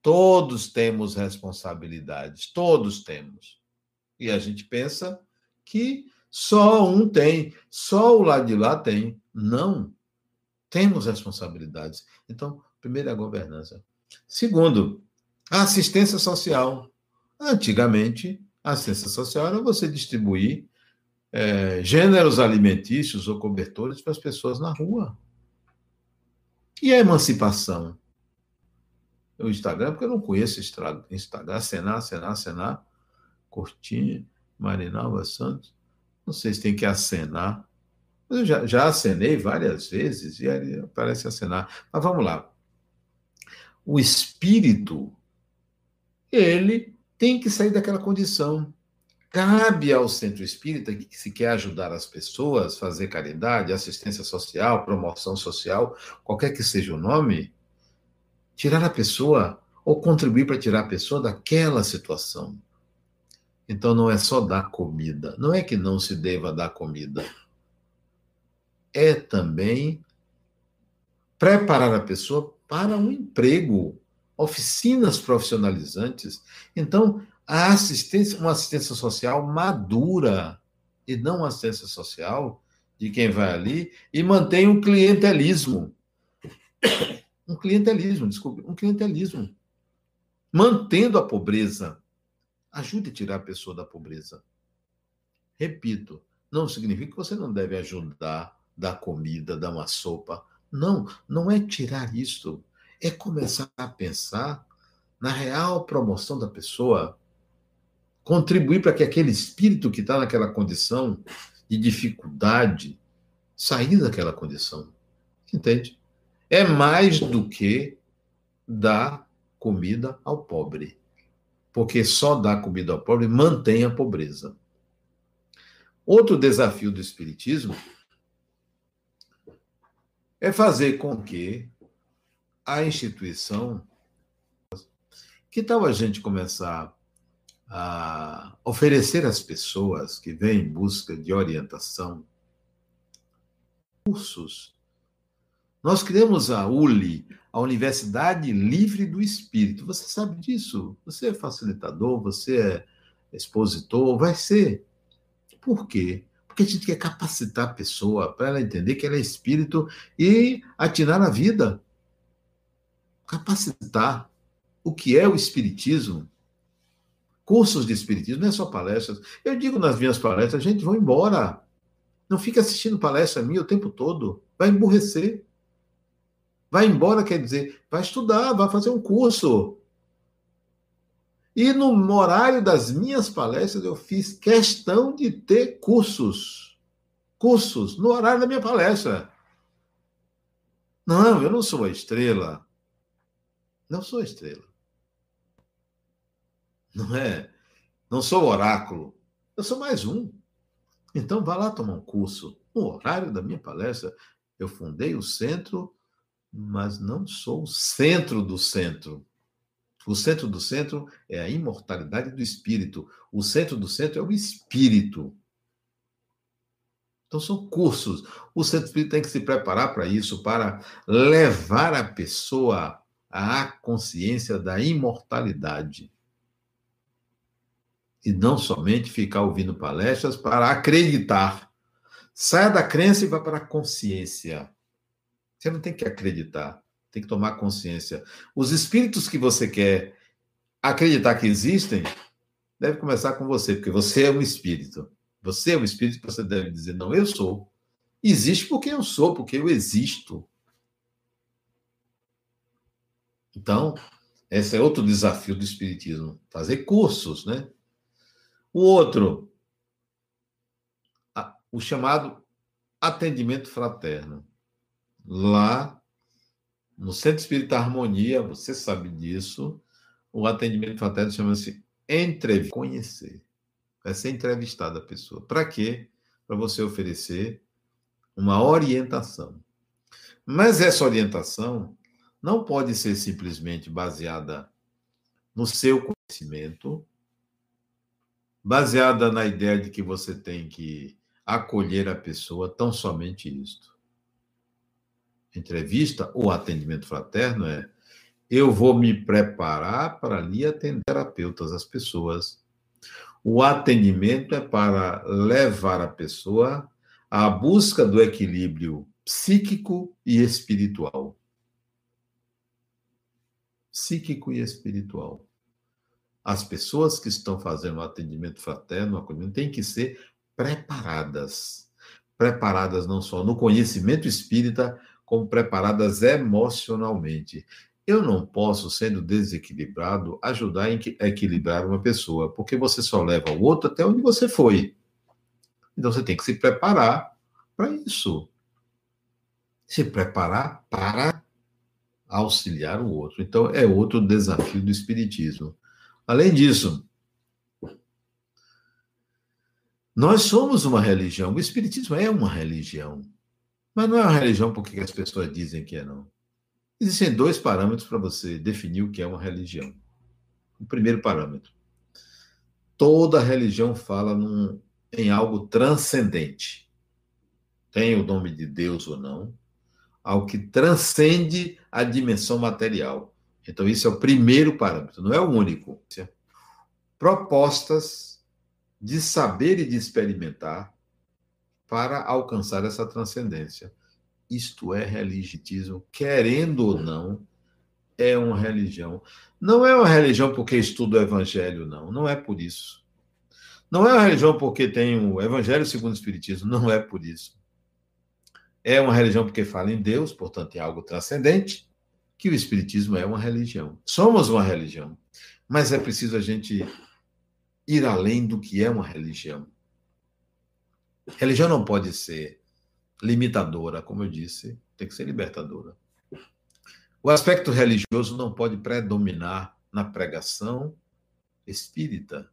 Speaker 1: Todos temos responsabilidades, todos temos. E a gente pensa que só um tem, só o lado de lá tem. Não. Temos responsabilidades. Então, primeiro é a governança. Segundo, a assistência social. Antigamente, a assistência social era você distribuir é, gêneros alimentícios ou cobertores para as pessoas na rua. E a emancipação? O Instagram, porque eu não conheço Instagram, acenar, acenar, acenar, Cortinha, Marinalva Santos. Não sei se tem que acenar. Eu já, já acenei várias vezes e aí parece acenar. Mas vamos lá. O espírito, ele tem que sair daquela condição. Cabe ao centro espírita, que se quer ajudar as pessoas, fazer caridade, assistência social, promoção social, qualquer que seja o nome, tirar a pessoa ou contribuir para tirar a pessoa daquela situação. Então não é só dar comida. Não é que não se deva dar comida. É também preparar a pessoa para um emprego, oficinas profissionalizantes. Então, a assistência, uma assistência social madura e não uma assistência social de quem vai ali e mantém um clientelismo. Um clientelismo, desculpe, um clientelismo. Mantendo a pobreza. Ajude a tirar a pessoa da pobreza. Repito, não significa que você não deve ajudar, dar comida, dar uma sopa. Não, não é tirar isto. É começar a pensar na real promoção da pessoa, contribuir para que aquele espírito que está naquela condição de dificuldade sair daquela condição. Entende? É mais do que dar comida ao pobre. Porque só dar comida ao pobre mantém a pobreza. Outro desafio do Espiritismo é fazer com que a instituição. Que tal a gente começar a oferecer às pessoas que vêm em busca de orientação cursos? Nós criamos a ULI, a Universidade Livre do Espírito. Você sabe disso? Você é facilitador, você é expositor, vai ser. Por quê? Porque a gente quer capacitar a pessoa para ela entender que ela é espírito e atinar a vida. Capacitar. O que é o espiritismo? Cursos de espiritismo, não é só palestras. Eu digo nas minhas palestras, gente, vão embora. Não fica assistindo palestra minha o tempo todo. Vai emburrecer. Vai embora quer dizer, vai estudar, vai fazer um curso. E no horário das minhas palestras, eu fiz questão de ter cursos. Cursos, no horário da minha palestra. Não, eu não sou a estrela. Não sou a estrela. Não é? Não sou oráculo. Eu sou mais um. Então, vá lá tomar um curso. No horário da minha palestra, eu fundei o centro, mas não sou o centro do centro. O centro do centro é a imortalidade do espírito. O centro do centro é o espírito. Então são cursos. O centro espírita tem que se preparar para isso, para levar a pessoa à consciência da imortalidade. E não somente ficar ouvindo palestras para acreditar. Saia da crença e vá para a consciência. Você não tem que acreditar tem que tomar consciência. Os espíritos que você quer acreditar que existem, deve começar com você, porque você é um espírito. Você é um espírito que você deve dizer, não, eu sou. Existe porque eu sou, porque eu existo. Então, esse é outro desafio do espiritismo, fazer cursos, né? O outro, o chamado atendimento fraterno. Lá no Centro Espírita Harmonia, você sabe disso, o atendimento fraterno chama-se entrevista, conhecer. Vai ser entrevistada a pessoa. Para quê? Para você oferecer uma orientação. Mas essa orientação não pode ser simplesmente baseada no seu conhecimento, baseada na ideia de que você tem que acolher a pessoa, tão somente isto entrevista ou atendimento fraterno é eu vou me preparar para ali atender terapeutas, as pessoas. O atendimento é para levar a pessoa à busca do equilíbrio psíquico e espiritual. Psíquico e espiritual. As pessoas que estão fazendo o atendimento fraterno, o acolhimento, têm que ser preparadas. Preparadas não só no conhecimento espírita, como preparadas emocionalmente. Eu não posso, sendo desequilibrado, ajudar a equilibrar uma pessoa, porque você só leva o outro até onde você foi. Então você tem que se preparar para isso. Se preparar para auxiliar o outro. Então é outro desafio do Espiritismo. Além disso, nós somos uma religião. O Espiritismo é uma religião. Mas não é uma religião porque as pessoas dizem que é, não. Existem dois parâmetros para você definir o que é uma religião. O primeiro parâmetro: toda religião fala num, em algo transcendente. Tem o nome de Deus ou não, algo que transcende a dimensão material. Então, isso é o primeiro parâmetro, não é o único. Propostas de saber e de experimentar para alcançar essa transcendência. Isto é religitismo, querendo ou não, é uma religião. Não é uma religião porque estuda o evangelho, não. Não é por isso. Não é uma religião porque tem o evangelho segundo o espiritismo, não é por isso. É uma religião porque fala em Deus, portanto, é algo transcendente, que o espiritismo é uma religião. Somos uma religião, mas é preciso a gente ir além do que é uma religião. Religião não pode ser limitadora, como eu disse, tem que ser libertadora. O aspecto religioso não pode predominar na pregação espírita.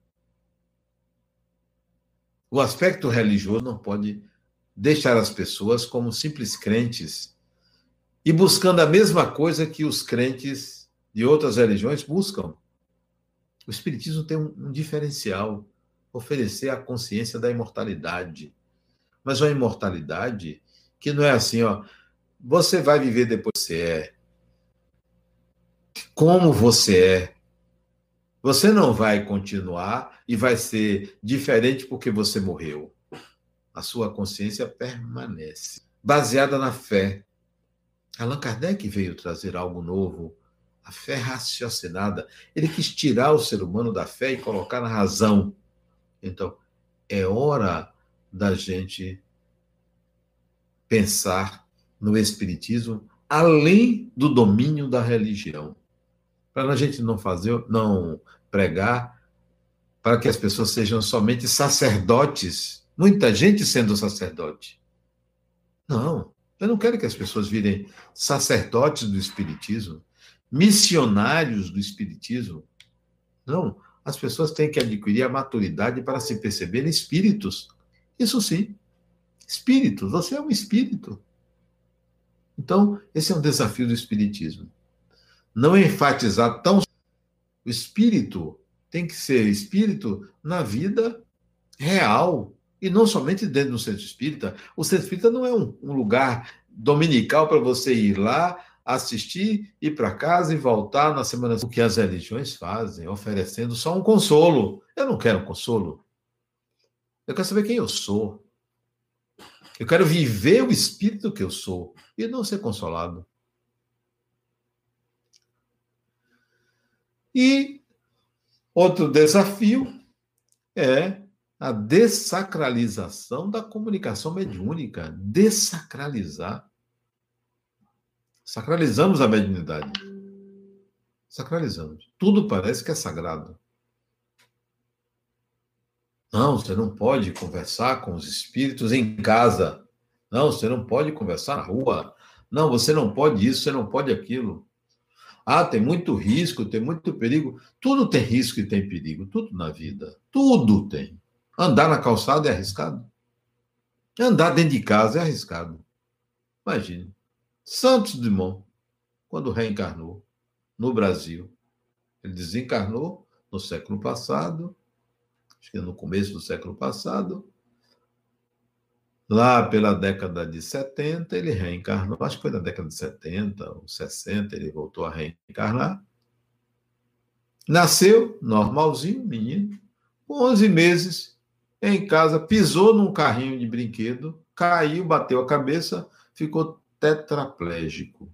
Speaker 1: O aspecto religioso não pode deixar as pessoas como simples crentes e buscando a mesma coisa que os crentes de outras religiões buscam. O Espiritismo tem um, um diferencial oferecer a consciência da imortalidade. Mas uma imortalidade que não é assim, ó, você vai viver depois que você é como você é. Você não vai continuar e vai ser diferente porque você morreu. A sua consciência permanece, baseada na fé. Allan Kardec veio trazer algo novo, a fé raciocinada. Ele quis tirar o ser humano da fé e colocar na razão. Então, é hora da gente pensar no Espiritismo além do domínio da religião para a gente não fazer, não pregar para que as pessoas sejam somente sacerdotes, muita gente sendo sacerdote. Não, eu não quero que as pessoas virem sacerdotes do espiritismo, missionários do espiritismo. Não, as pessoas têm que adquirir a maturidade para se perceberem espíritos. Isso sim. Espíritos, você é um espírito. Então, esse é um desafio do espiritismo não enfatizar tão. O espírito tem que ser espírito na vida real e não somente dentro do centro espírita. O centro espírita não é um, um lugar dominical para você ir lá, assistir, ir para casa e voltar na semana. O que as religiões fazem, oferecendo só um consolo. Eu não quero um consolo. Eu quero saber quem eu sou. Eu quero viver o espírito que eu sou e não ser consolado. E outro desafio é a dessacralização da comunicação mediúnica. Dessacralizar. Sacralizamos a mediunidade. Sacralizamos. Tudo parece que é sagrado. Não, você não pode conversar com os espíritos em casa. Não, você não pode conversar na rua. Não, você não pode isso, você não pode aquilo. Ah, tem muito risco, tem muito perigo. Tudo tem risco e tem perigo, tudo na vida. Tudo tem. Andar na calçada é arriscado. Andar dentro de casa é arriscado. Imagine. Santos Dumont, quando reencarnou no Brasil, ele desencarnou no século passado, acho que no começo do século passado, Lá pela década de 70, ele reencarnou, acho que foi na década de 70 ou 60, ele voltou a reencarnar. Nasceu normalzinho, menino, com 11 meses, em casa, pisou num carrinho de brinquedo, caiu, bateu a cabeça, ficou tetraplégico.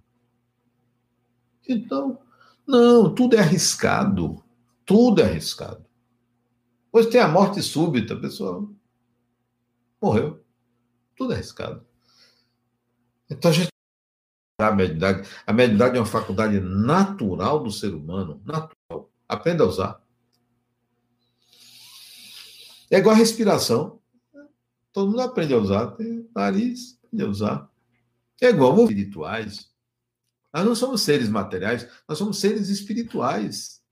Speaker 1: Então, não, tudo é arriscado. Tudo é arriscado. Pois tem a morte súbita, a pessoa morreu. Tudo é arriscado. Então a gente. A mediunidade, a mediunidade é uma faculdade natural do ser humano, natural. Aprenda a usar. É igual a respiração. Todo mundo aprende a usar. Tem nariz, aprende a usar. É igual espirituais. Nós não somos seres materiais, nós somos seres espirituais.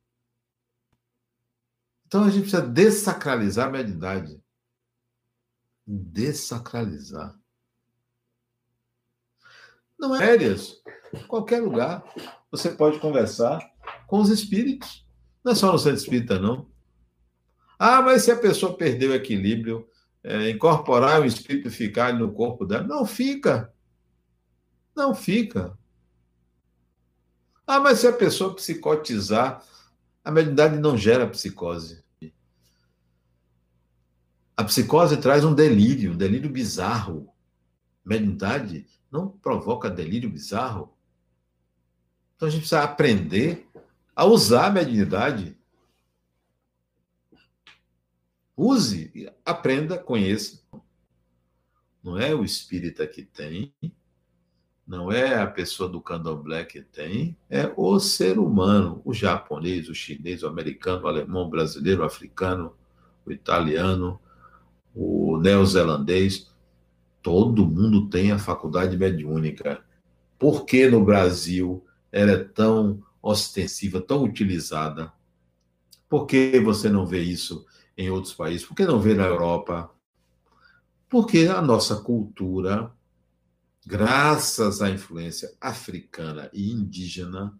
Speaker 1: Então a gente precisa dessacralizar a mediunidade dessacralizar. Não é férias. Qualquer lugar você pode conversar com os espíritos. Não é só no centro espírita, não. Ah, mas se a pessoa perdeu o equilíbrio, é, incorporar o espírito e ficar no corpo dela, não fica. Não fica. Ah, mas se a pessoa psicotizar, a mediunidade não gera psicose. A psicose traz um delírio, um delírio bizarro. Mediunidade não provoca delírio bizarro. Então a gente precisa aprender a usar a mediunidade. Use, aprenda, conheça. Não é o espírita que tem, não é a pessoa do candomblé que tem, é o ser humano, o japonês, o chinês, o americano, o alemão, o brasileiro, o africano, o italiano, o neozelandês. Todo mundo tem a faculdade mediúnica. Por que no Brasil ela é tão ostensiva, tão utilizada? Por que você não vê isso em outros países? Por que não vê na Europa? Porque a nossa cultura graças à influência africana e indígena,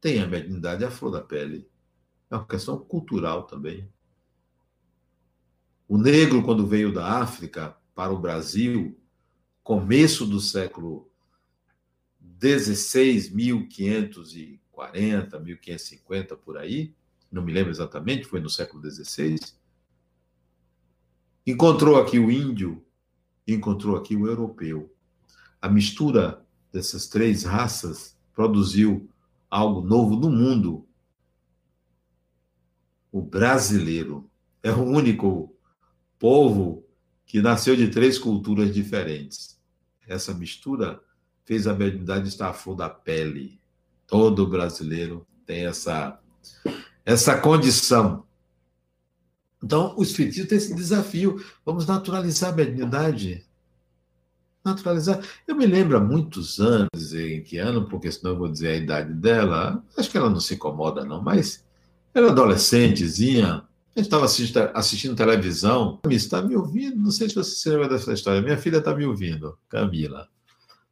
Speaker 1: tem a mediunidade à flor da pele. É uma questão cultural também. O negro, quando veio da África para o Brasil, começo do século XVI, 1540, 1550, por aí, não me lembro exatamente, foi no século XVI, encontrou aqui o índio, encontrou aqui o europeu a mistura dessas três raças produziu algo novo no mundo. O brasileiro é o único povo que nasceu de três culturas diferentes. Essa mistura fez a mediunidade estar à flor da pele. Todo brasileiro tem essa, essa condição. Então, o Espiritismo tem esse desafio. Vamos naturalizar a mediunidade naturalizar. Eu me lembro há muitos anos, em que ano, porque senão eu vou dizer a idade dela, acho que ela não se incomoda, não, mas era adolescentezinha, a gente estava assistindo, assistindo, televisão, está me ouvindo, não sei se você se lembra dessa história, minha filha está me ouvindo, Camila.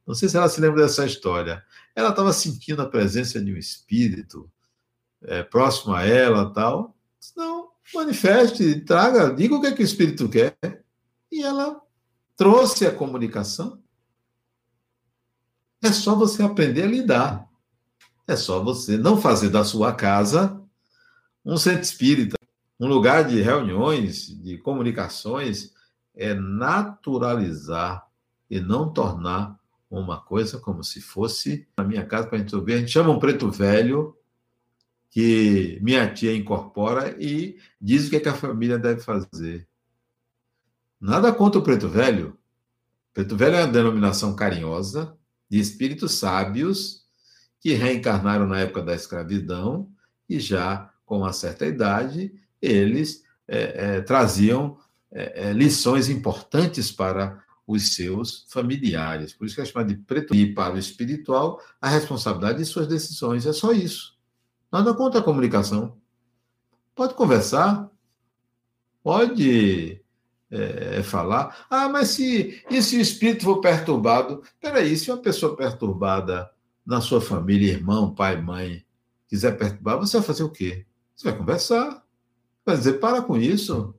Speaker 1: Não sei se ela se lembra dessa história. Ela estava sentindo a presença de um espírito é, próximo a ela tal. Não, manifeste, traga, diga o que, é que o espírito quer. E ela trouxe a comunicação. É só você aprender a lidar. É só você não fazer da sua casa um centro espírita, um lugar de reuniões, de comunicações. É naturalizar e não tornar uma coisa como se fosse na minha casa para a gente ouvir. A gente chama um preto velho que minha tia incorpora e diz o que, é que a família deve fazer. Nada contra o preto velho. Preto velho é uma denominação carinhosa de espíritos sábios que reencarnaram na época da escravidão e já com uma certa idade eles é, é, traziam é, é lições importantes para os seus familiares. Por isso que é chamado de preto e para o espiritual a responsabilidade de suas decisões. É só isso. Nada contra a comunicação. Pode conversar, pode é, falar. Ah, mas se, e se o espírito for perturbado? Peraí, se uma pessoa perturbada na sua família, irmão, pai, mãe, quiser perturbar, você vai fazer o quê? Você vai conversar. Vai dizer, para com isso.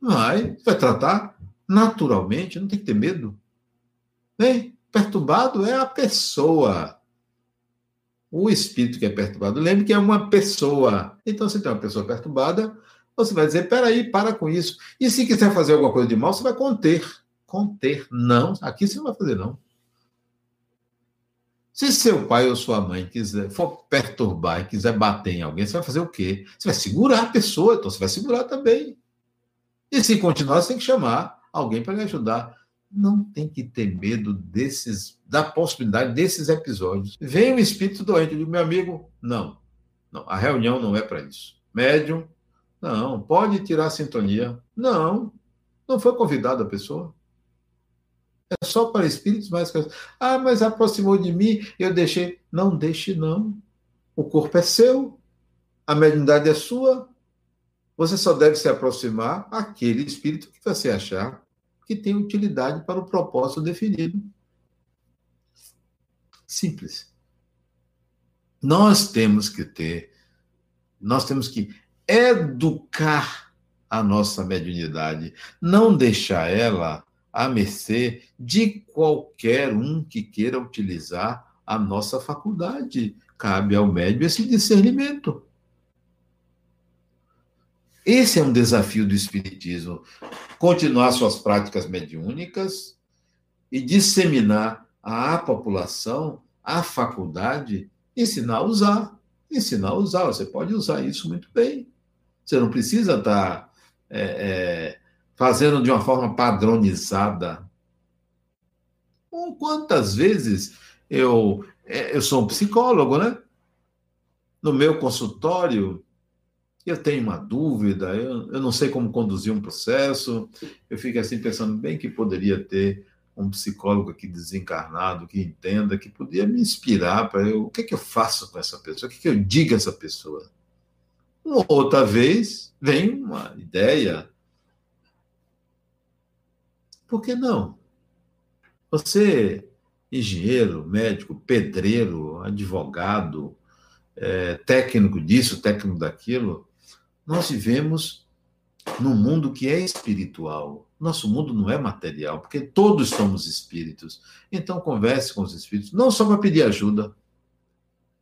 Speaker 1: Vai, vai tratar naturalmente, não tem que ter medo. Bem, perturbado é a pessoa. O espírito que é perturbado. Lembre que é uma pessoa. Então, se tem uma pessoa perturbada, você vai dizer, peraí, para com isso. E se quiser fazer alguma coisa de mal, você vai conter. Conter. Não, aqui você não vai fazer, não. Se seu pai ou sua mãe quiser for perturbar e quiser bater em alguém, você vai fazer o quê? Você vai segurar a pessoa, então você vai segurar também. E se continuar, você tem que chamar alguém para lhe ajudar. Não tem que ter medo desses, da possibilidade desses episódios. Vem um espírito doente, eu digo, meu amigo, não. Não, a reunião não é para isso. Médium não. Pode tirar a sintonia? Não. Não foi convidada a pessoa. É só para espíritos mais. Ah, mas aproximou de mim, eu deixei. Não deixe, não. O corpo é seu, a mediunidade é sua. Você só deve se aproximar aquele espírito que você achar que tem utilidade para o propósito definido. Simples. Nós temos que ter, nós temos que educar a nossa mediunidade, não deixar ela à mercê de qualquer um que queira utilizar a nossa faculdade. Cabe ao médium esse discernimento. Esse é um desafio do Espiritismo: continuar suas práticas mediúnicas e disseminar à população, à faculdade, ensinar a usar. Ensinar a usar. Você pode usar isso muito bem. Você não precisa estar é, é, fazendo de uma forma padronizada. Quantas vezes eu, é, eu sou um psicólogo, né? No meu consultório, eu tenho uma dúvida, eu, eu não sei como conduzir um processo, eu fico assim pensando, bem que poderia ter um psicólogo aqui desencarnado, que entenda, que podia me inspirar para eu, o que, é que eu faço com essa pessoa, o que, é que eu digo a essa pessoa. Uma outra vez, vem uma ideia. Por que não? Você engenheiro, médico, pedreiro, advogado, é, técnico disso, técnico daquilo, nós vivemos num mundo que é espiritual. Nosso mundo não é material, porque todos somos espíritos. Então, converse com os espíritos, não só para pedir ajuda.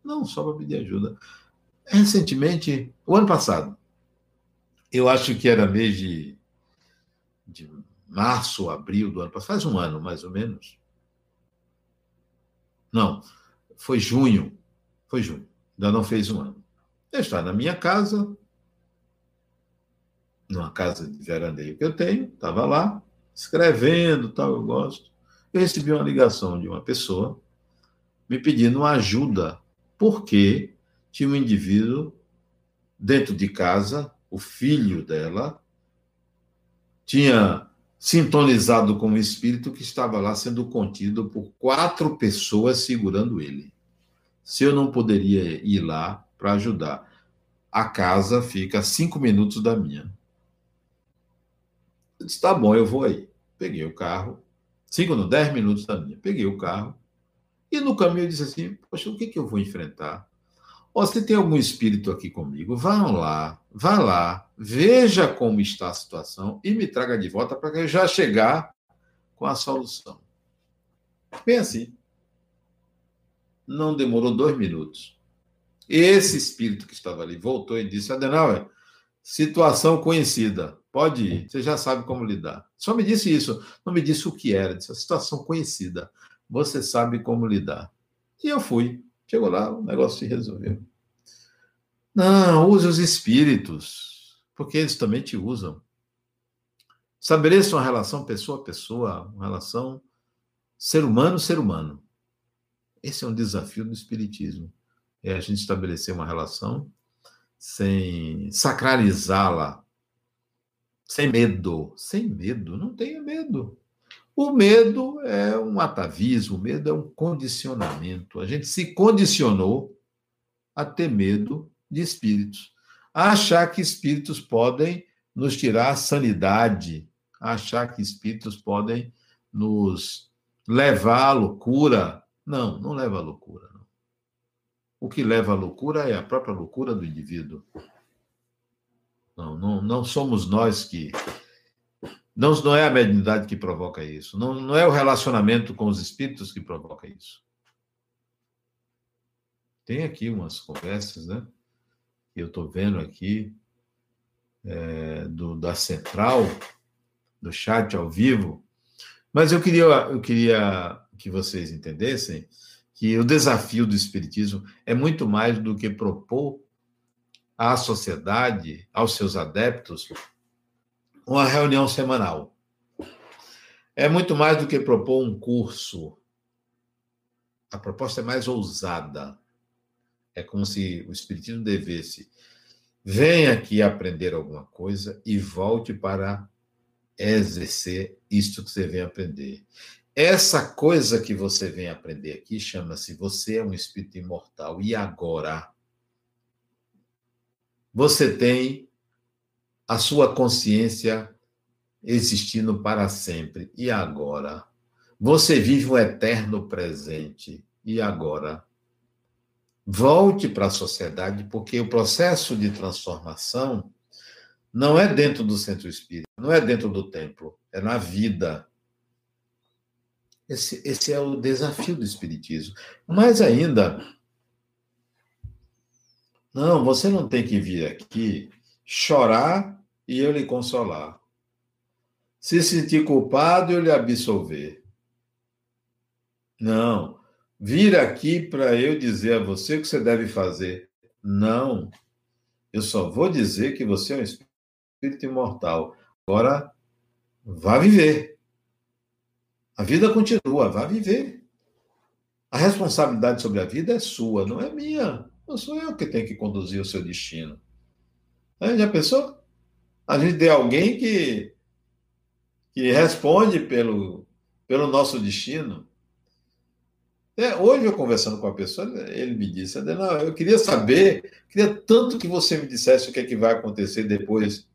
Speaker 1: Não só para pedir ajuda. Recentemente, o ano passado, eu acho que era mês de, de março, abril do ano passado, faz um ano mais ou menos, não, foi junho. Foi junho. Ainda não fez um ano. Eu estava na minha casa, numa casa de veraneio que eu tenho, estava lá, escrevendo, tal, eu gosto. Eu recebi uma ligação de uma pessoa me pedindo uma ajuda, porque tinha um indivíduo dentro de casa, o filho dela, tinha sintonizado com o espírito que estava lá sendo contido por quatro pessoas segurando ele. Se eu não poderia ir lá para ajudar, a casa fica a cinco minutos da minha. Eu disse, tá bom, eu vou aí. Peguei o carro, cinco, não, dez minutos da minha. Peguei o carro e no caminho eu disse assim, poxa, o que, que eu vou enfrentar? Oh, você tem algum espírito aqui comigo? Vá lá, vá lá, veja como está a situação e me traga de volta para eu já chegar com a solução. Bem assim. Não demorou dois minutos. Esse espírito que estava ali voltou e disse: Adenauer, situação conhecida, pode ir, você já sabe como lidar. Só me disse isso, não me disse o que era, disse: a situação conhecida, você sabe como lidar. E eu fui. Chegou lá, o negócio se resolveu. Não, use os espíritos, porque eles também te usam. Estabeleça uma relação pessoa a pessoa, uma relação ser humano ser humano. Esse é um desafio do espiritismo. É a gente estabelecer uma relação sem sacralizá-la, sem medo, sem medo, não tenha medo. O medo é um atavismo, o medo é um condicionamento. A gente se condicionou a ter medo de espíritos, a achar que espíritos podem nos tirar a sanidade, a achar que espíritos podem nos levar à loucura. Não, não leva à loucura. Não. O que leva à loucura é a própria loucura do indivíduo. Não, não, não somos nós que não, não é a mediunidade que provoca isso. Não, não é o relacionamento com os espíritos que provoca isso. Tem aqui umas conversas, né? Eu estou vendo aqui, é, do, da central, do chat ao vivo. Mas eu queria, eu queria que vocês entendessem que o desafio do Espiritismo é muito mais do que propor à sociedade, aos seus adeptos, uma reunião semanal. É muito mais do que propor um curso. A proposta é mais ousada. É como se o Espiritismo devesse venha aqui aprender alguma coisa e volte para exercer isto que você vem aprender. Essa coisa que você vem aprender aqui chama-se você é um espírito imortal. E agora? Você tem a sua consciência existindo para sempre. E agora? Você vive o eterno presente. E agora? Volte para a sociedade, porque o processo de transformação não é dentro do centro espírita, não é dentro do templo, é na vida. Esse, esse é o desafio do Espiritismo. Mais ainda, não, você não tem que vir aqui chorar e eu lhe consolar. Se sentir culpado, eu lhe absolver. Não. Vir aqui para eu dizer a você o que você deve fazer. Não. Eu só vou dizer que você é um espírito imortal. Agora, vá viver. A vida continua, vá viver. A responsabilidade sobre a vida é sua, não é minha. Não sou eu que tenho que conduzir o seu destino. Já pensou? A gente tem alguém que, que responde pelo, pelo nosso destino. É, hoje, eu conversando com a pessoa, ele me disse: não, eu queria saber, queria tanto que você me dissesse o que é que vai acontecer depois.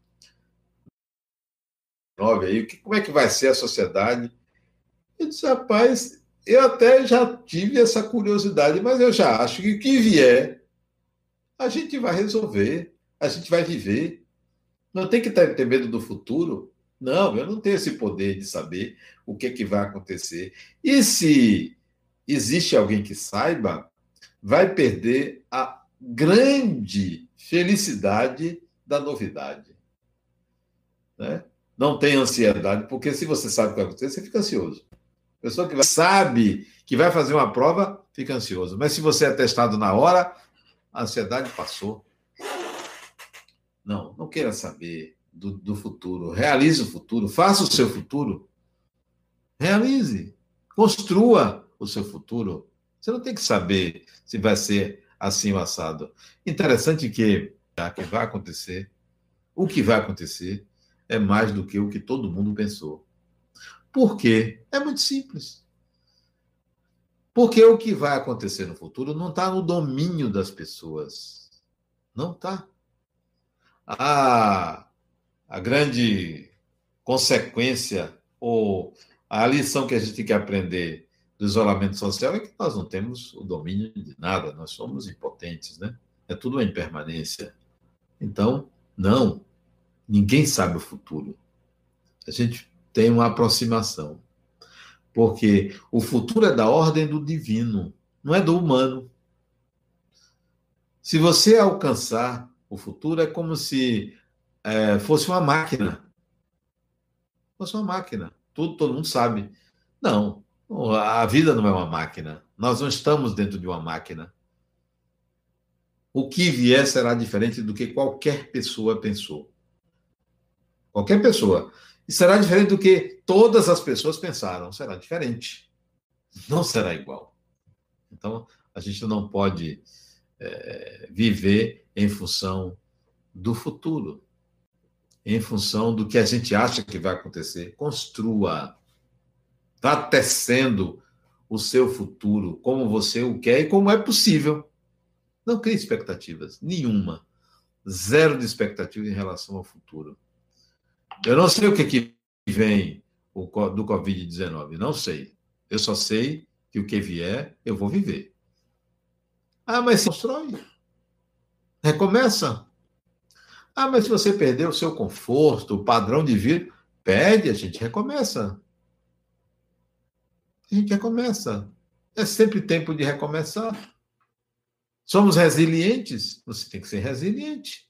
Speaker 1: Nove aí, como é que vai ser a sociedade? Eu disse, rapaz, eu até já tive essa curiosidade, mas eu já acho que o que vier, a gente vai resolver, a gente vai viver. Não tem que ter medo do futuro. Não, eu não tenho esse poder de saber o que, é que vai acontecer. E se existe alguém que saiba, vai perder a grande felicidade da novidade. Né? Não tem ansiedade, porque se você sabe o que vai acontecer, você fica ansioso. A pessoa que sabe que vai fazer uma prova, fica ansioso. Mas se você é testado na hora, a ansiedade passou. Não, não queira saber do, do futuro. Realize o futuro, faça o seu futuro. Realize, construa o seu futuro. Você não tem que saber se vai ser assim ou assado. Interessante que, já que vai acontecer, o que vai acontecer é mais do que o que todo mundo pensou. Por quê? É muito simples. Porque o que vai acontecer no futuro não está no domínio das pessoas. Não está. A, a grande consequência ou a lição que a gente tem que aprender do isolamento social é que nós não temos o domínio de nada, nós somos impotentes, né? É tudo uma impermanência. Então, não, ninguém sabe o futuro. A gente tem uma aproximação. Porque o futuro é da ordem do divino, não é do humano. Se você alcançar o futuro, é como se é, fosse uma máquina. Fosse uma máquina. Tudo, todo mundo sabe. Não, a vida não é uma máquina. Nós não estamos dentro de uma máquina. O que vier será diferente do que qualquer pessoa pensou. Qualquer pessoa. E será diferente do que todas as pessoas pensaram. Será diferente. Não será igual. Então, a gente não pode é, viver em função do futuro, em função do que a gente acha que vai acontecer. Construa Está tecendo o seu futuro como você o quer e como é possível. Não crie expectativas, nenhuma. Zero de expectativa em relação ao futuro. Eu não sei o que, que vem do Covid-19, não sei. Eu só sei que o que vier, eu vou viver. Ah, mas se constrói. Recomeça. Ah, mas se você perder o seu conforto, o padrão de vida, pede, a gente recomeça a gente recomeça. É sempre tempo de recomeçar. Somos resilientes? Você tem que ser resiliente.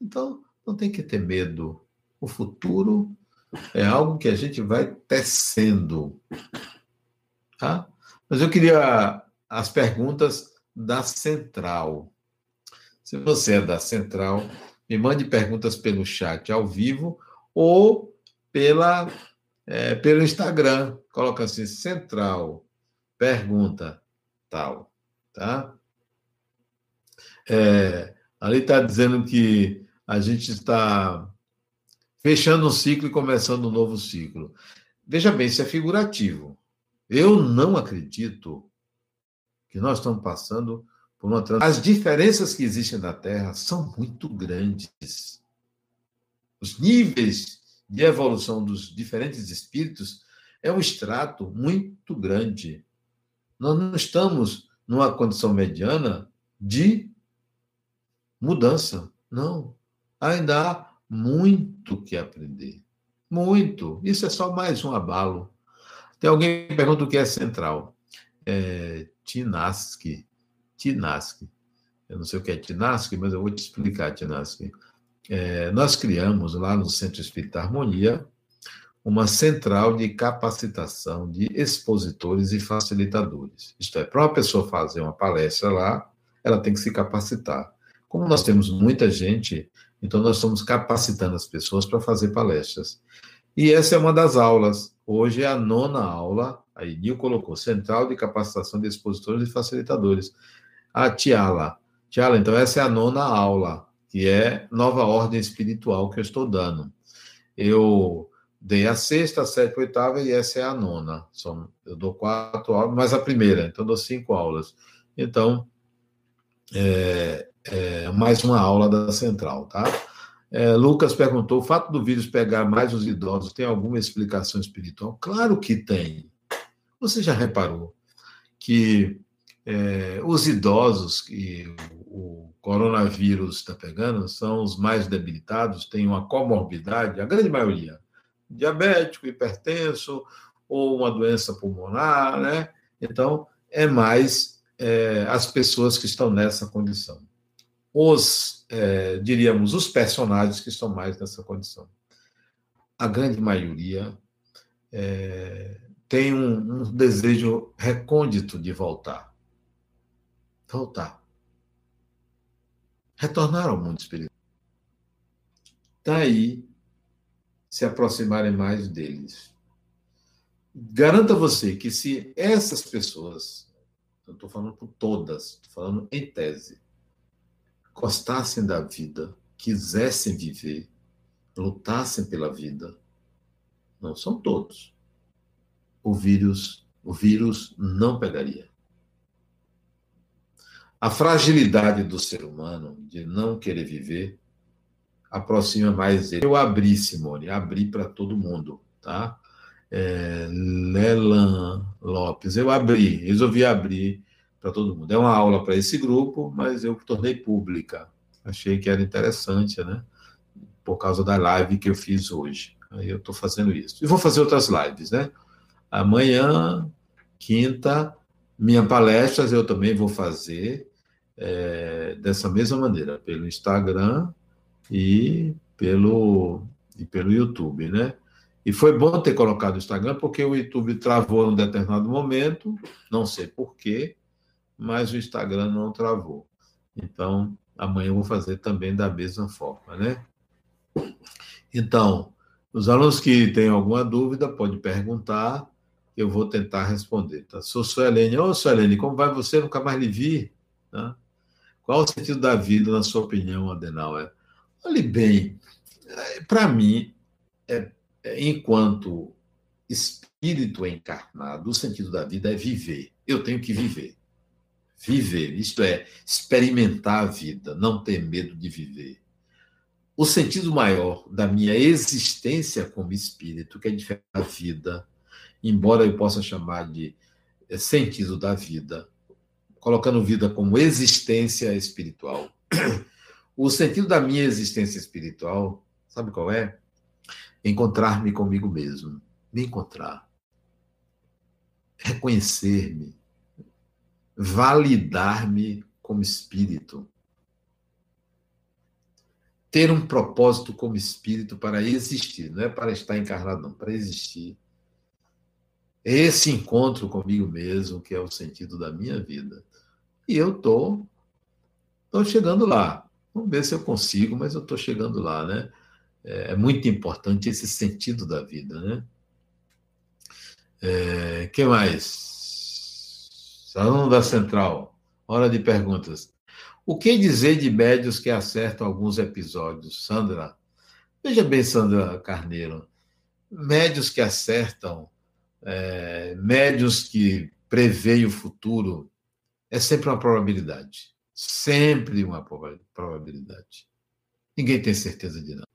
Speaker 1: Então, não tem que ter medo. O futuro é algo que a gente vai tecendo. Tá? Mas eu queria as perguntas da Central. Se você é da Central, me mande perguntas pelo chat ao vivo ou pela é, pelo Instagram, coloca assim, central, pergunta, tal, tá? É, ali está dizendo que a gente está fechando um ciclo e começando um novo ciclo. Veja bem, isso é figurativo. Eu não acredito que nós estamos passando por uma trans... As diferenças que existem na Terra são muito grandes. Os níveis de evolução dos diferentes espíritos é um extrato muito grande. Nós não estamos numa condição mediana de mudança. Não. Ainda há muito que aprender. Muito. Isso é só mais um abalo. Tem alguém que pergunta o que é central. É, Tinaski. Tinaski. Eu não sei o que é Tinaski, mas eu vou te explicar, Tinaski. É, nós criamos lá no Centro Espírita Harmonia uma central de capacitação de expositores e facilitadores. Isto é, para uma pessoa fazer uma palestra lá, ela tem que se capacitar. Como nós temos muita gente, então nós estamos capacitando as pessoas para fazer palestras. E essa é uma das aulas. Hoje é a nona aula. Aí Nil colocou Central de Capacitação de Expositores e Facilitadores. A Tiala. Tiala, então essa é a nona aula, que é Nova Ordem Espiritual que eu estou dando. Eu dei a sexta, a sétima, a oitava e essa é a nona. Eu dou quatro aulas, mas a primeira, então dou cinco aulas. Então, é, é mais uma aula da central, tá? É, Lucas perguntou: o fato do vírus pegar mais os idosos tem alguma explicação espiritual? Claro que tem. Você já reparou que é, os idosos que o coronavírus está pegando são os mais debilitados, têm uma comorbidade, a grande maioria, diabético, hipertenso ou uma doença pulmonar, né? Então, é mais é, as pessoas que estão nessa condição. Os, é, diríamos, os personagens que estão mais nessa condição. A grande maioria é, tem um, um desejo recôndito de voltar. Voltar. Retornar ao mundo espiritual. Daí se aproximarem mais deles. Garanta você que se essas pessoas, eu estou falando por todas, estou falando em tese, gostassem da vida, quisessem viver, lutassem pela vida, não são todos. O vírus, o vírus não pegaria. A fragilidade do ser humano de não querer viver aproxima mais ele. Eu abri, Simone, abri para todo mundo, tá? É, Lelan Lopes, eu abri, resolvi abrir para todo mundo. É uma aula para esse grupo, mas eu tornei pública. Achei que era interessante, né? Por causa da live que eu fiz hoje. Aí eu estou fazendo isso. E vou fazer outras lives, né? Amanhã, quinta, minha palestras eu também vou fazer é, dessa mesma maneira, pelo Instagram e pelo, e pelo YouTube, né? E foi bom ter colocado o Instagram, porque o YouTube travou num determinado momento, não sei porquê, mas o Instagram não travou. Então, amanhã eu vou fazer também da mesma forma, né? Então, os alunos que têm alguma dúvida, pode perguntar, eu vou tentar responder. Tá? Sou Suelene. Ô, Suelene, como vai você? Nunca mais lhe vi. Né? Qual o sentido da vida, na sua opinião, Adenauer? Olhe bem, para mim, é, é, enquanto espírito encarnado, o sentido da vida é viver. Eu tenho que viver. Viver, isto é, experimentar a vida, não ter medo de viver. O sentido maior da minha existência como espírito, que é diferente da vida, embora eu possa chamar de é, sentido da vida, colocando vida como existência espiritual. O sentido da minha existência espiritual, sabe qual é? Encontrar-me comigo mesmo, me encontrar, reconhecer-me, validar-me como espírito, ter um propósito como espírito para existir, não é para estar encarnado, não, para existir. Esse encontro comigo mesmo, que é o sentido da minha vida. E eu estou tô, tô chegando lá. Vamos ver se eu consigo, mas eu estou chegando lá, né? É, é muito importante esse sentido da vida, né? É, que mais? Salão da Central, hora de perguntas. O que dizer de médios que acertam alguns episódios? Sandra, veja bem, Sandra Carneiro, médios que acertam, é, médios que preveem o futuro, é sempre uma probabilidade. Sempre uma probabilidade. Ninguém tem certeza de nada.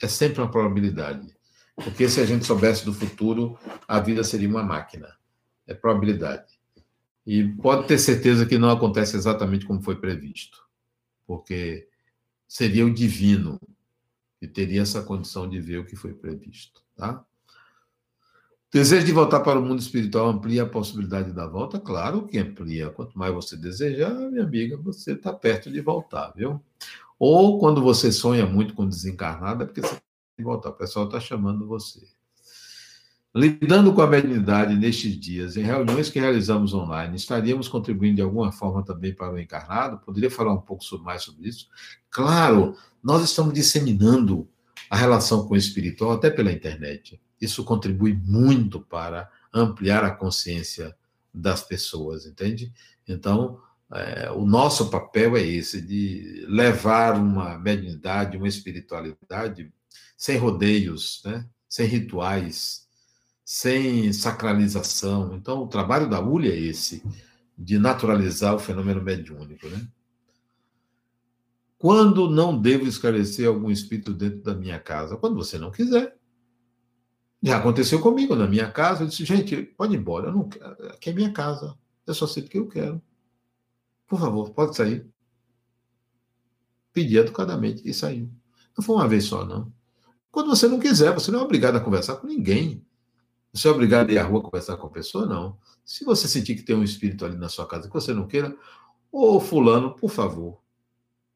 Speaker 1: É sempre uma probabilidade. Porque se a gente soubesse do futuro, a vida seria uma máquina. É probabilidade. E pode ter certeza que não acontece exatamente como foi previsto. Porque seria o divino que teria essa condição de ver o que foi previsto, tá? Desejo de voltar para o mundo espiritual amplia a possibilidade da volta? Claro que amplia. Quanto mais você desejar, minha amiga, você está perto de voltar, viu? Ou quando você sonha muito com desencarnado, é porque você tem que voltar. O pessoal está chamando você. Lidando com a mediunidade nestes dias, em reuniões que realizamos online, estaríamos contribuindo de alguma forma também para o encarnado? Poderia falar um pouco mais sobre isso? Claro, nós estamos disseminando a relação com o espiritual até pela internet. Isso contribui muito para ampliar a consciência das pessoas, entende? Então, é, o nosso papel é esse, de levar uma mediunidade, uma espiritualidade sem rodeios, né? sem rituais, sem sacralização. Então, o trabalho da ULI é esse, de naturalizar o fenômeno mediúnico. Né? Quando não devo esclarecer algum espírito dentro da minha casa? Quando você não quiser. Já aconteceu comigo na minha casa. Eu disse, gente, pode ir embora. Eu não quero. Aqui é minha casa. Eu só sei porque eu quero. Por favor, pode sair. Pedi educadamente e saiu. Não foi uma vez só, não. Quando você não quiser, você não é obrigado a conversar com ninguém. Você é obrigado a ir à rua conversar com a pessoa? Não. Se você sentir que tem um espírito ali na sua casa que você não queira, ô fulano, por favor.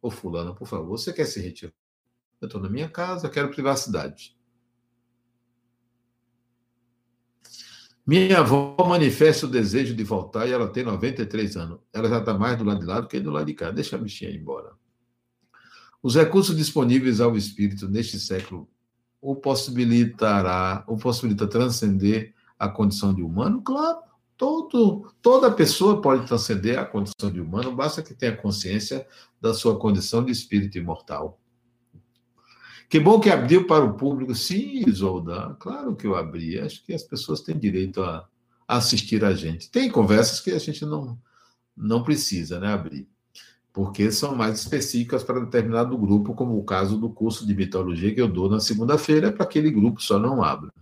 Speaker 1: Ô fulano, por favor, você quer se retirar? Eu estou na minha casa, eu quero privacidade. Minha avó manifesta o desejo de voltar e ela tem 93 anos. Ela já está mais do lado de lá do que do lado de cá. Deixa a bichinha ir embora. Os recursos disponíveis ao espírito neste século o possibilitará, o possibilita transcender a condição de humano? Claro, todo, toda pessoa pode transcender a condição de humano, basta que tenha consciência da sua condição de espírito imortal. Que bom que abriu para o público. Sim, Isolda, claro que eu abri. Acho que as pessoas têm direito a, assistir a gente. Tem conversas que a gente não, não precisa né, abrir porque são mais específicas para determinado grupo, como o caso do curso de mitologia que eu dou na segunda-feira, para aquele grupo só não abra.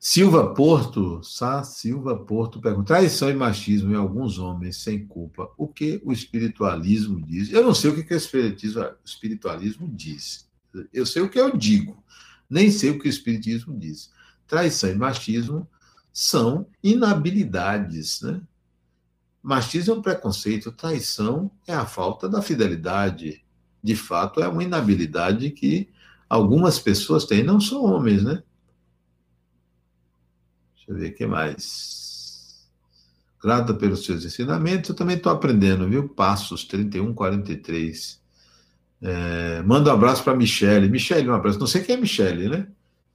Speaker 1: Silva Porto, Sá Silva Porto pergunta: traição e machismo em alguns homens sem culpa, o que o espiritualismo diz? Eu não sei o que, que o espiritualismo diz. Eu sei o que eu digo, nem sei o que o espiritismo diz. Traição e machismo são inabilidades, né? Machismo é um preconceito, traição é a falta da fidelidade. De fato, é uma inabilidade que algumas pessoas têm, não só homens, né? Deixa eu ver o que mais. Grata pelos seus ensinamentos, eu também estou aprendendo, viu? Passos 31, 43. É, manda um abraço para Michele. Michele, um abraço. Não sei quem é Michele, né?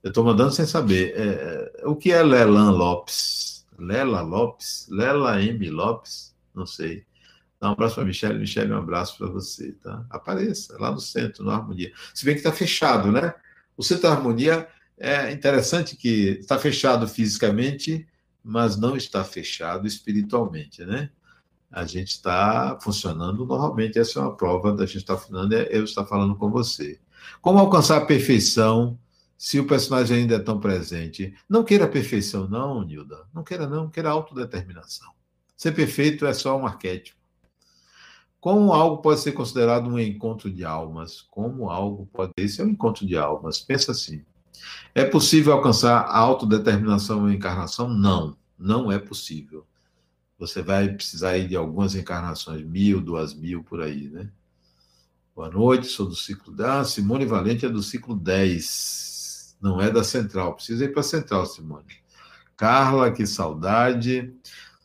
Speaker 1: Eu estou mandando sem saber. É, o que é Lelan Lopes? Lela Lopes, Lela M. Lopes, não sei. Dá um abraço para Michelle. Michelle, um abraço para você, tá? Apareça lá no centro, no Harmonia. Se bem que está fechado, né? O Centro da Harmonia é interessante que está fechado fisicamente, mas não está fechado espiritualmente, né? A gente está funcionando normalmente. Essa é uma prova da gente estar tá funcionando, é eu estar falando com você. Como alcançar a perfeição se o personagem ainda é tão presente. Não queira perfeição, não, Nilda. Não queira, não. Queira autodeterminação. Ser perfeito é só um arquétipo. Como algo pode ser considerado um encontro de almas? Como algo pode ser um encontro de almas? Pensa assim. É possível alcançar a autodeterminação em encarnação? Não, não é possível. Você vai precisar de algumas encarnações, mil, duas mil, por aí, né? Boa noite, sou do ciclo 10. Ah, Simone Valente é do ciclo 10. Não é da central. Precisa ir para a central, Simone. Carla, que saudade.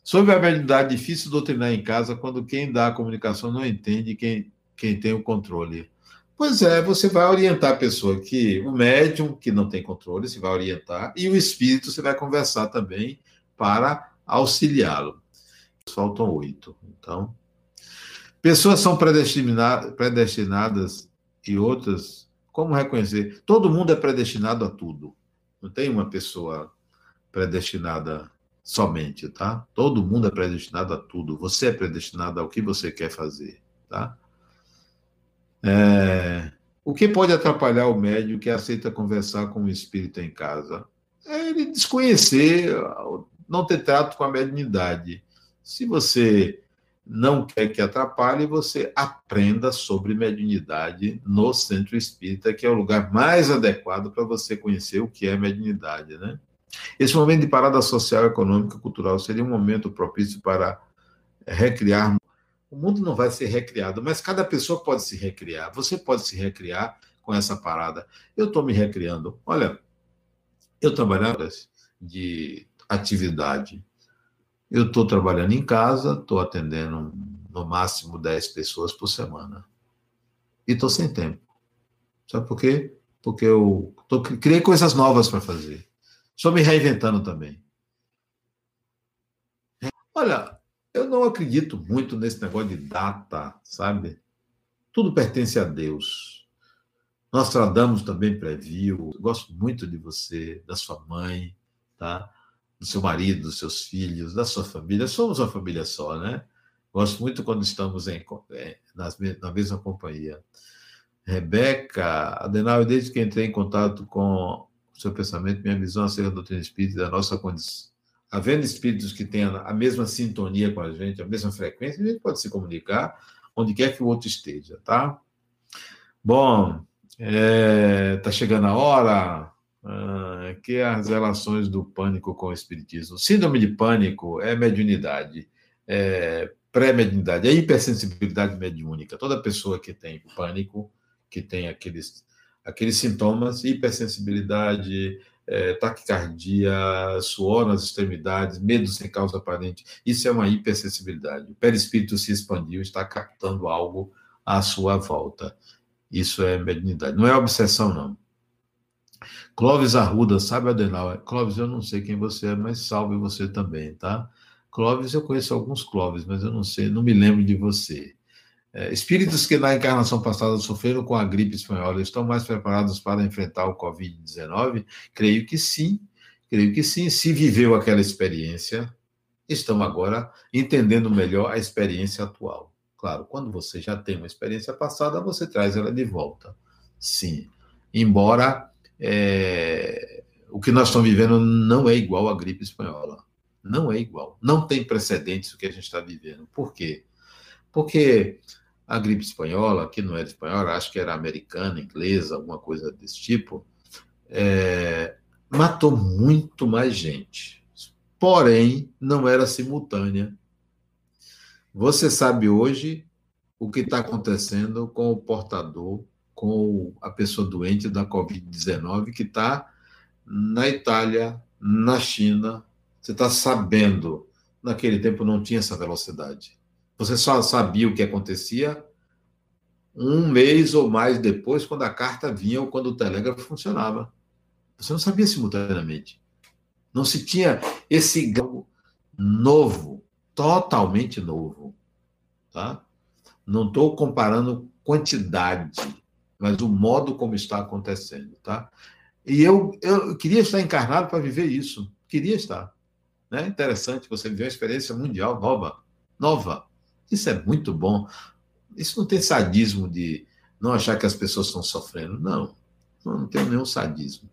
Speaker 1: Sobre a habilidade, difícil doutrinar em casa quando quem dá a comunicação não entende quem, quem tem o controle. Pois é, você vai orientar a pessoa que o médium, que não tem controle, você vai orientar, e o espírito você vai conversar também para auxiliá-lo. Faltam oito. Então, pessoas são predestinadas e outras como reconhecer? Todo mundo é predestinado a tudo. Não tem uma pessoa predestinada somente, tá? Todo mundo é predestinado a tudo. Você é predestinado ao que você quer fazer, tá? É... O que pode atrapalhar o médium que aceita conversar com o espírito em casa? É ele desconhecer, não ter trato com a mediunidade. Se você não quer que atrapalhe, você aprenda sobre mediunidade no centro espírita, que é o lugar mais adequado para você conhecer o que é mediunidade, né? Esse momento de parada social, econômica, cultural seria um momento propício para recriar. O mundo não vai ser recriado, mas cada pessoa pode se recriar. Você pode se recriar com essa parada. Eu estou me recriando. Olha, eu trabalhava de atividade eu estou trabalhando em casa, estou atendendo no máximo 10 pessoas por semana. E estou sem tempo. Sabe por quê? Porque eu tô, criei coisas novas para fazer. Estou me reinventando também. Olha, eu não acredito muito nesse negócio de data, sabe? Tudo pertence a Deus. Nós tratamos também previu. Gosto muito de você, da sua mãe, tá? Do seu marido, dos seus filhos, da sua família. Somos uma família só, né? Gosto muito quando estamos em, é, nas, na mesma companhia. Rebeca, Adenal, desde que entrei em contato com o seu pensamento, minha visão acerca da doutrina espírita da nossa condição. Havendo espíritos que tenham a mesma sintonia com a gente, a mesma frequência, a gente pode se comunicar onde quer que o outro esteja, tá? Bom, está é, tá chegando a hora. Ah, que é as relações do pânico com o espiritismo. Síndrome de pânico é mediunidade, é pré-mediunidade, é hipersensibilidade mediúnica. Toda pessoa que tem pânico, que tem aqueles, aqueles sintomas, hipersensibilidade, é, taquicardia, suor nas extremidades, medo sem causa aparente, isso é uma hipersensibilidade. O perispírito se expandiu, está captando algo à sua volta. Isso é mediunidade. Não é obsessão, não. Clóvis Arruda, sabe, Adenal? Clóvis, eu não sei quem você é, mas salve você também, tá? Clóvis, eu conheço alguns Clóvis, mas eu não sei, não me lembro de você. É, espíritos que na encarnação passada sofreram com a gripe espanhola estão mais preparados para enfrentar o Covid-19? Creio que sim, creio que sim. Se viveu aquela experiência, estão agora entendendo melhor a experiência atual. Claro, quando você já tem uma experiência passada, você traz ela de volta. Sim. Embora é, o que nós estamos vivendo não é igual à gripe espanhola. Não é igual. Não tem precedentes o que a gente está vivendo. Por quê? Porque a gripe espanhola, que não era espanhola, acho que era americana, inglesa, alguma coisa desse tipo, é, matou muito mais gente. Porém, não era simultânea. Você sabe hoje o que está acontecendo com o portador com a pessoa doente da Covid-19 que está na Itália, na China. Você está sabendo, naquele tempo não tinha essa velocidade. Você só sabia o que acontecia um mês ou mais depois, quando a carta vinha ou quando o telégrafo funcionava. Você não sabia simultaneamente. Não se tinha esse grau novo, totalmente novo. Tá? Não estou comparando quantidade, mas o modo como está acontecendo, tá? E eu, eu queria estar encarnado para viver isso, queria estar. Né? Interessante, você viver uma experiência mundial nova, nova. Isso é muito bom. Isso não tem sadismo de não achar que as pessoas estão sofrendo, não. Não, não tenho nenhum sadismo.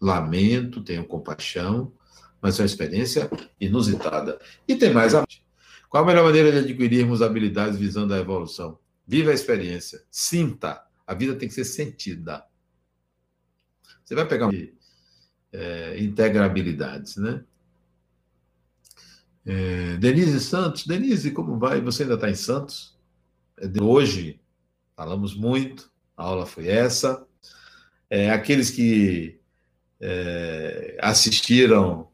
Speaker 1: Lamento, tenho compaixão, mas é uma experiência inusitada. E tem mais a qual a melhor maneira de adquirirmos habilidades visando a evolução? Viva a experiência, sinta, a vida tem que ser sentida. Você vai pegar é, integrabilidades, né? É, Denise Santos, Denise, como vai? Você ainda está em Santos? É hoje falamos muito, a aula foi essa. É, aqueles que é, assistiram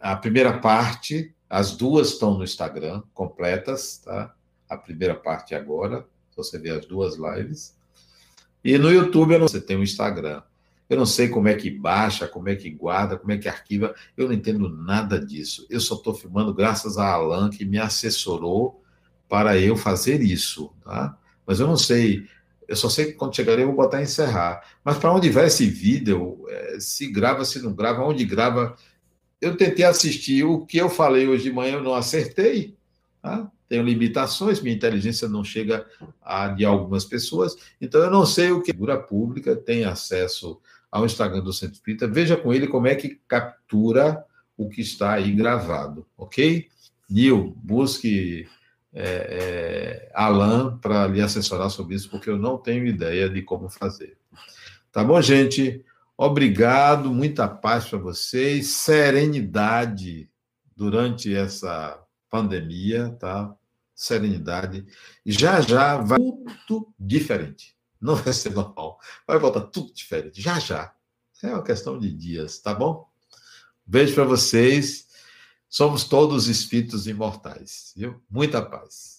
Speaker 1: a primeira parte, as duas estão no Instagram, completas, tá? A primeira parte agora, você vê as duas lives. E no YouTube você tem o Instagram. Eu não sei como é que baixa, como é que guarda, como é que arquiva. Eu não entendo nada disso. Eu só estou filmando graças a Alan, que me assessorou para eu fazer isso. Tá? Mas eu não sei. Eu só sei que quando chegarei eu vou botar encerrar. Mas para onde vai esse vídeo? É, se grava, se não grava, onde grava. Eu tentei assistir o que eu falei hoje de manhã, eu não acertei. Tá? Tenho limitações, minha inteligência não chega a de algumas pessoas, então eu não sei o que a figura pública tem acesso ao Instagram do Centro Espírita, veja com ele como é que captura o que está aí gravado, ok? Nil, busque é, é, Alan para lhe assessorar sobre isso, porque eu não tenho ideia de como fazer. Tá bom, gente? Obrigado, muita paz para vocês, serenidade durante essa pandemia, tá? Serenidade. Já já vai tudo diferente. Não vai ser normal. Vai voltar tudo diferente. Já já. É uma questão de dias, tá bom? Beijo para vocês. Somos todos espíritos imortais, viu? Muita paz.